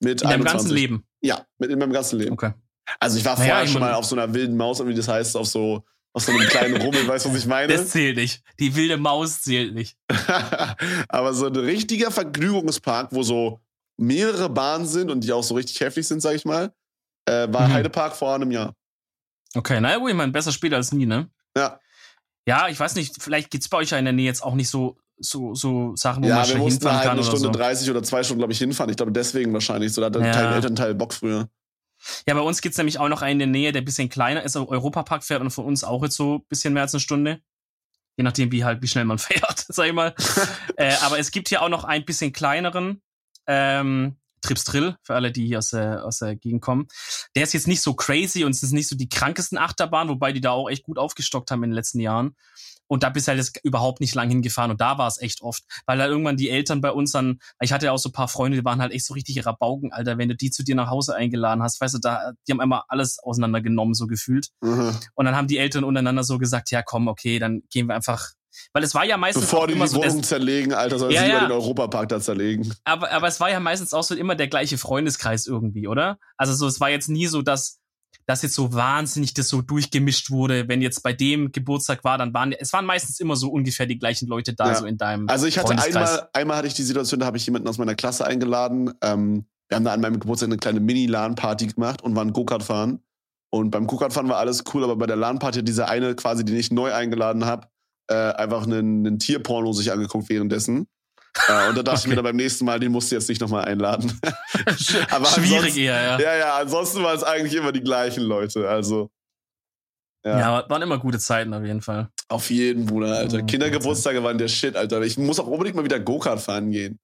Mit in deinem ganzen Leben? Ja, mit in meinem ganzen Leben. Okay. Also ich war naja, vorher schon mal auf so einer wilden Maus, wie das heißt, auf so auf so einem kleinen Rummel, weißt du, was ich meine? Das zählt nicht. Die wilde Maus zählt nicht. aber so ein richtiger Vergnügungspark, wo so mehrere Bahnen sind und die auch so richtig heftig sind, sag ich mal, äh, war mhm. Heidepark vor einem Jahr. Okay, naja, ich meine, besser später als nie, ne? Ja. Ja, ich weiß nicht, vielleicht gibt's bei euch ja in der Nähe jetzt auch nicht so, so, so Sachen, wo ja, man schnell hinfahren halt kann. eine Stunde so. 30 oder zwei Stunden, glaube ich, hinfahren. Ich glaube, deswegen wahrscheinlich. So, da hat ja. Elternteil Bock früher. Ja, bei uns gibt's nämlich auch noch einen in der Nähe, der ein bisschen kleiner ist. Europapark fährt und von uns auch jetzt so ein bisschen mehr als eine Stunde. Je nachdem, wie halt, wie schnell man fährt, sag ich mal. äh, aber es gibt hier auch noch ein bisschen kleineren. Ähm, Trips Drill, für alle, die hier aus der, aus der Gegend kommen. Der ist jetzt nicht so crazy und es ist nicht so die krankesten Achterbahn, wobei die da auch echt gut aufgestockt haben in den letzten Jahren. Und da bist du halt jetzt überhaupt nicht lang hingefahren und da war es echt oft, weil halt irgendwann die Eltern bei uns dann, ich hatte ja auch so ein paar Freunde, die waren halt echt so richtig Rabauken, Alter, wenn du die zu dir nach Hause eingeladen hast, weißt du, da, die haben einmal alles auseinandergenommen, so gefühlt. Mhm. Und dann haben die Eltern untereinander so gesagt, ja komm, okay, dann gehen wir einfach weil es war ja meistens Bevor die immer die Wohnung so, zerlegen, Alter, soll ja, sie ja. den Europapark da zerlegen. Aber, aber es war ja meistens auch so immer der gleiche Freundeskreis irgendwie, oder? Also so, es war jetzt nie so, dass dass jetzt so wahnsinnig das so durchgemischt wurde. Wenn jetzt bei dem Geburtstag war, dann waren es waren meistens immer so ungefähr die gleichen Leute da, ja. so in deinem Also ich hatte einmal, einmal hatte ich die Situation, da habe ich jemanden aus meiner Klasse eingeladen. Ähm, wir haben da an meinem Geburtstag eine kleine Mini-LAN-Party gemacht und waren Go-Kart fahren. Und beim Go-Kart fahren war alles cool, aber bei der LAN-Party dieser eine quasi, den ich neu eingeladen habe, äh, einfach einen, einen Tierporno sich angeguckt währenddessen. Äh, und da dachte okay. ich mir dann beim nächsten Mal, den musst du jetzt nicht nochmal einladen. Aber Schwierig eher, ja. Ja, ja, ansonsten waren es eigentlich immer die gleichen Leute. Also. Ja. ja, waren immer gute Zeiten auf jeden Fall. Auf jeden, Bruder, Alter. Oh, Kindergeburtstage waren der Shit, Alter. Ich muss auch unbedingt mal wieder Go-Kart fahren gehen.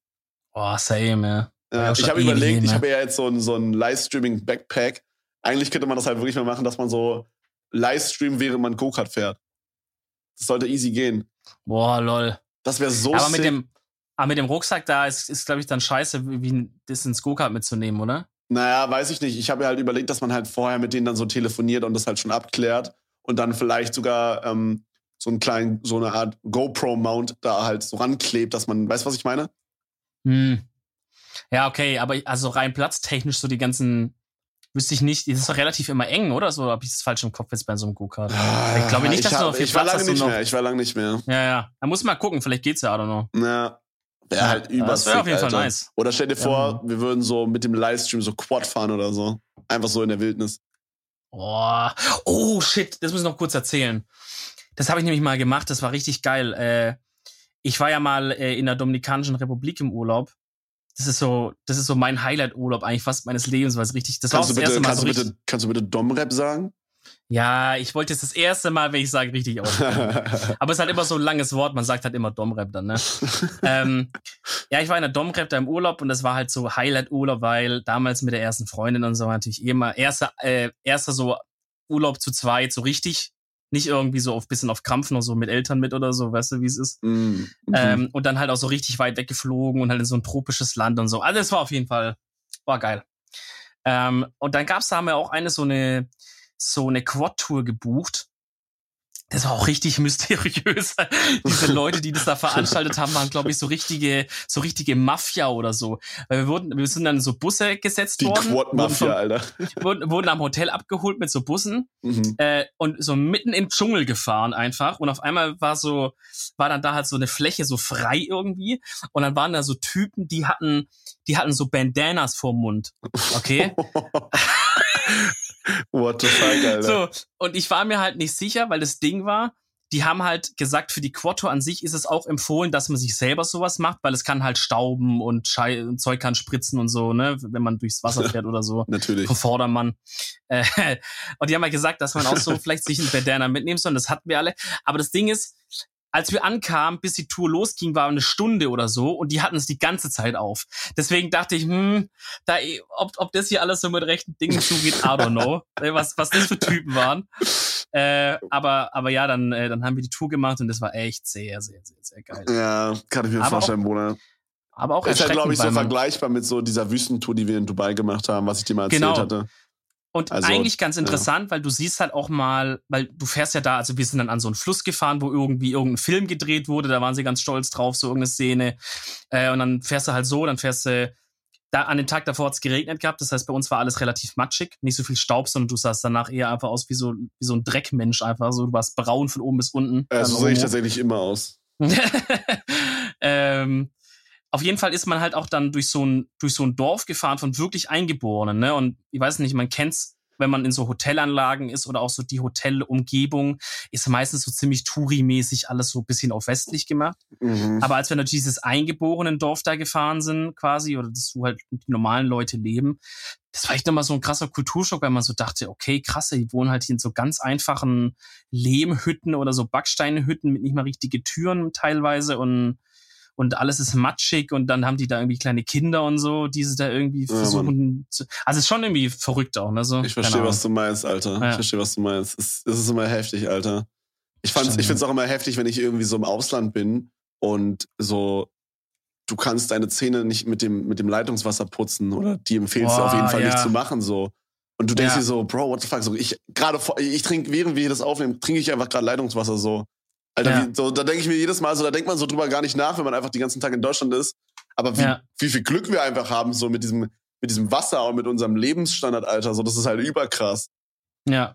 Oh, same, ja. ja ich habe überlegt, ich habe ja jetzt so ein, so ein Livestreaming-Backpack. Eigentlich könnte man das halt wirklich mal machen, dass man so Livestream, während man Go-Kart fährt. Das sollte easy gehen. Boah, lol. Das wäre so Aber sick. mit dem, aber mit dem Rucksack da ist, ist glaube ich, dann scheiße, wie das ins Go-Kart mitzunehmen, oder? Naja, weiß ich nicht. Ich habe ja halt überlegt, dass man halt vorher mit denen dann so telefoniert und das halt schon abklärt und dann vielleicht sogar ähm, so einen kleinen, so eine Art GoPro-Mount da halt so ranklebt, dass man, weißt du, was ich meine? Hm. Ja, okay, aber also rein platztechnisch so die ganzen Wüsste ich nicht. Das ist doch relativ immer eng, oder? So habe ich das falsch im Kopf jetzt bei so einem Go-Kart. Ah, ich glaube nicht, dass hab, du auf viel Ich war lange nicht mehr. Ich war lange nicht mehr. Ja, ja. Da muss mal gucken. Vielleicht geht's ja, I don't know. Ja. Wäre halt übersicht, Das wäre auf jeden Fall nice. Oder stell dir vor, ja. wir würden so mit dem Livestream so Quad fahren oder so. Einfach so in der Wildnis. Oh, oh shit, das muss ich noch kurz erzählen. Das habe ich nämlich mal gemacht, das war richtig geil. Äh, ich war ja mal äh, in der Dominikanischen Republik im Urlaub das ist so, das ist so mein Highlight-Urlaub eigentlich fast meines Lebens, weil es richtig, das kannst war das bitte, erste Mal kannst so du bitte, Kannst du bitte Domrep sagen? Ja, ich wollte jetzt das erste Mal, wenn ich sage, richtig aussprechen. Aber es ist halt immer so ein langes Wort, man sagt halt immer Domrep dann, ne? ähm, ja, ich war in der Domrep da im Urlaub und das war halt so Highlight-Urlaub, weil damals mit der ersten Freundin und so natürlich immer erster, äh, erster so Urlaub zu zweit, so richtig nicht irgendwie so auf bisschen auf Krampf noch so mit Eltern mit oder so, weißt du, wie es ist. Mhm. Ähm, und dann halt auch so richtig weit weggeflogen und halt in so ein tropisches Land und so. Also es war auf jeden Fall, war geil. Ähm, und dann gab's da haben wir auch eine so eine, so eine Quad-Tour gebucht. das war auch richtig mysteriös. Diese Leute, die das da veranstaltet haben, waren, glaube ich, so richtige, so richtige Mafia oder so. Weil wir wurden, wir sind dann in so Busse gesetzt die worden. Quad Mafia, Alter. Wurden, wurden am Hotel abgeholt mit so Bussen mhm. äh, und so mitten im Dschungel gefahren einfach. Und auf einmal war so, war dann da halt so eine Fläche so frei irgendwie. Und dann waren da so Typen, die hatten, die hatten so Bandanas vorm Mund. Okay. What the fuck, Alter. So, und ich war mir halt nicht sicher, weil das Ding war, die haben halt gesagt, für die Quattro an sich ist es auch empfohlen, dass man sich selber sowas macht, weil es kann halt stauben und Schei Zeug kann spritzen und so, ne, wenn man durchs Wasser fährt oder so. Natürlich. Vom Vordermann. Äh, und die haben halt gesagt, dass man auch so vielleicht sich einen Bandana mitnehmen soll, das hatten wir alle. Aber das Ding ist, als wir ankamen, bis die Tour losging, war eine Stunde oder so und die hatten es die ganze Zeit auf. Deswegen dachte ich, hm, da, ob, ob das hier alles so mit rechten Dingen zugeht, I don't know. was, was das für Typen waren. Äh, aber, aber ja, dann, äh, dann haben wir die Tour gemacht und das war echt sehr, sehr, sehr, sehr geil. Ja, kann ich mir aber vorstellen, Bruder. Aber auch ist ja, glaube ich, so vergleichbar mit so dieser Wüstentour, die wir in Dubai gemacht haben, was ich dir mal erzählt genau. hatte. Und also, eigentlich ganz interessant, ja. weil du siehst halt auch mal, weil du fährst ja da, also wir sind dann an so einen Fluss gefahren, wo irgendwie irgendein Film gedreht wurde, da waren sie ganz stolz drauf, so irgendeine Szene. Äh, und dann fährst du halt so, dann fährst du, da an dem Tag davor hat es geregnet gehabt, das heißt, bei uns war alles relativ matschig, nicht so viel Staub, sondern du sahst danach eher einfach aus wie so, wie so ein Dreckmensch einfach, so du warst braun von oben bis unten. Ja, so sehe ich tatsächlich immer aus. ähm, auf jeden Fall ist man halt auch dann durch so ein, durch so ein Dorf gefahren von wirklich Eingeborenen, ne? Und ich weiß nicht, man kennt's, wenn man in so Hotelanlagen ist oder auch so die Hotelumgebung, ist meistens so ziemlich Touri-mäßig alles so ein bisschen auf westlich gemacht. Mhm. Aber als wir natürlich dieses eingeborenen Dorf da gefahren sind, quasi, oder dass wo halt die normalen Leute leben, das war echt nochmal so ein krasser Kulturschock, weil man so dachte, okay, krasse, die wohnen halt hier in so ganz einfachen Lehmhütten oder so Backsteinhütten mit nicht mal richtige Türen teilweise und und alles ist matschig und dann haben die da irgendwie kleine Kinder und so, die sie da irgendwie versuchen ja, zu. Also es ist schon irgendwie verrückt auch, ne? So, ich verstehe, was du meinst, Alter. Ja. Ich verstehe, was du meinst. Es, es ist immer heftig, Alter. Ich fand's, ich find's auch immer heftig, wenn ich irgendwie so im Ausland bin und so du kannst deine Zähne nicht mit dem, mit dem Leitungswasser putzen oder die empfehlst du auf jeden Fall ja. nicht zu machen, so. Und du denkst ja. dir so, Bro, what the fuck? So, ich gerade ich trinke, während wir das aufnehmen, trinke ich einfach gerade Leitungswasser so. Alter, ja. wie, so, da denke ich mir jedes Mal so, da denkt man so drüber gar nicht nach, wenn man einfach den ganzen Tag in Deutschland ist. Aber wie, ja. wie viel Glück wir einfach haben, so mit diesem, mit diesem Wasser und mit unserem Lebensstandard, Alter, so, das ist halt überkrass. Ja.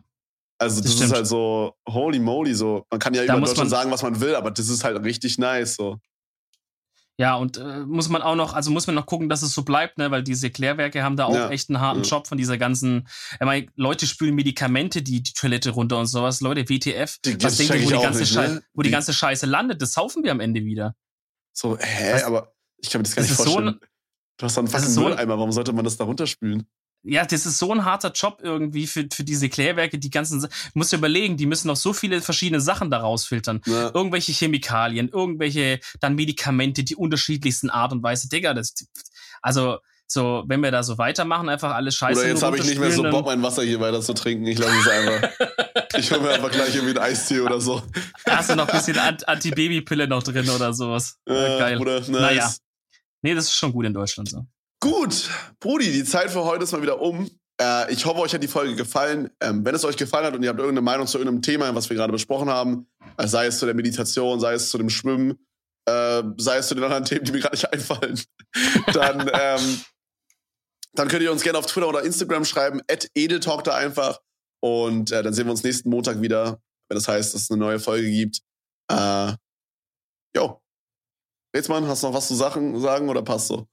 Also, das, das ist halt so, holy moly, so. Man kann ja da über Deutschland sagen, was man will, aber das ist halt richtig nice, so. Ja, und äh, muss man auch noch, also muss man noch gucken, dass es so bleibt, ne, weil diese Klärwerke haben da auch ja. echt einen harten ja. Job von dieser ganzen, ich meine, Leute spülen Medikamente die, die Toilette runter und sowas. Leute, WTF, die, was denken ihr, wo, die ganze, nicht, ne? wo die, die, ganze Scheiße landet? Das saufen wir am Ende wieder. So, hä, was? aber ich kann mir das gar das nicht vorstellen. So ein, du hast da einen fucking so Mülleimer, warum sollte man das da runterspülen? Ja, das ist so ein harter Job irgendwie für, für diese Klärwerke, die ganzen, musst du überlegen, die müssen noch so viele verschiedene Sachen daraus filtern. Ja. Irgendwelche Chemikalien, irgendwelche dann Medikamente, die unterschiedlichsten Art und Weise. Digga, das, also, so, wenn wir da so weitermachen, einfach alles scheiße. Oder jetzt habe ich nicht mehr so Bock, mein Wasser hier weiter zu trinken. Ich lasse es einfach. ich hole mir einfach gleich irgendwie einen Eistee oder so. Da hast du noch ein bisschen Anti-Baby-Pille noch drin oder sowas. Ja, Geil. Oder, nice. Naja. Nee, das ist schon gut in Deutschland so. Gut, Brudi, die Zeit für heute ist mal wieder um. Äh, ich hoffe, euch hat die Folge gefallen. Ähm, wenn es euch gefallen hat und ihr habt irgendeine Meinung zu irgendeinem Thema, was wir gerade besprochen haben, äh, sei es zu der Meditation, sei es zu dem Schwimmen, äh, sei es zu den anderen Themen, die mir gerade nicht einfallen, dann, ähm, dann könnt ihr uns gerne auf Twitter oder Instagram schreiben, edeltalk da einfach. Und äh, dann sehen wir uns nächsten Montag wieder, wenn das heißt, dass es eine neue Folge gibt. Äh, jo. Rätsmann, hast du noch was zu Sachen sagen oder passt so?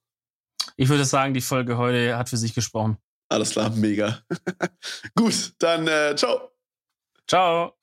Ich würde sagen, die Folge heute hat für sich gesprochen. Alles klar, mega. Gut, dann äh, ciao. Ciao.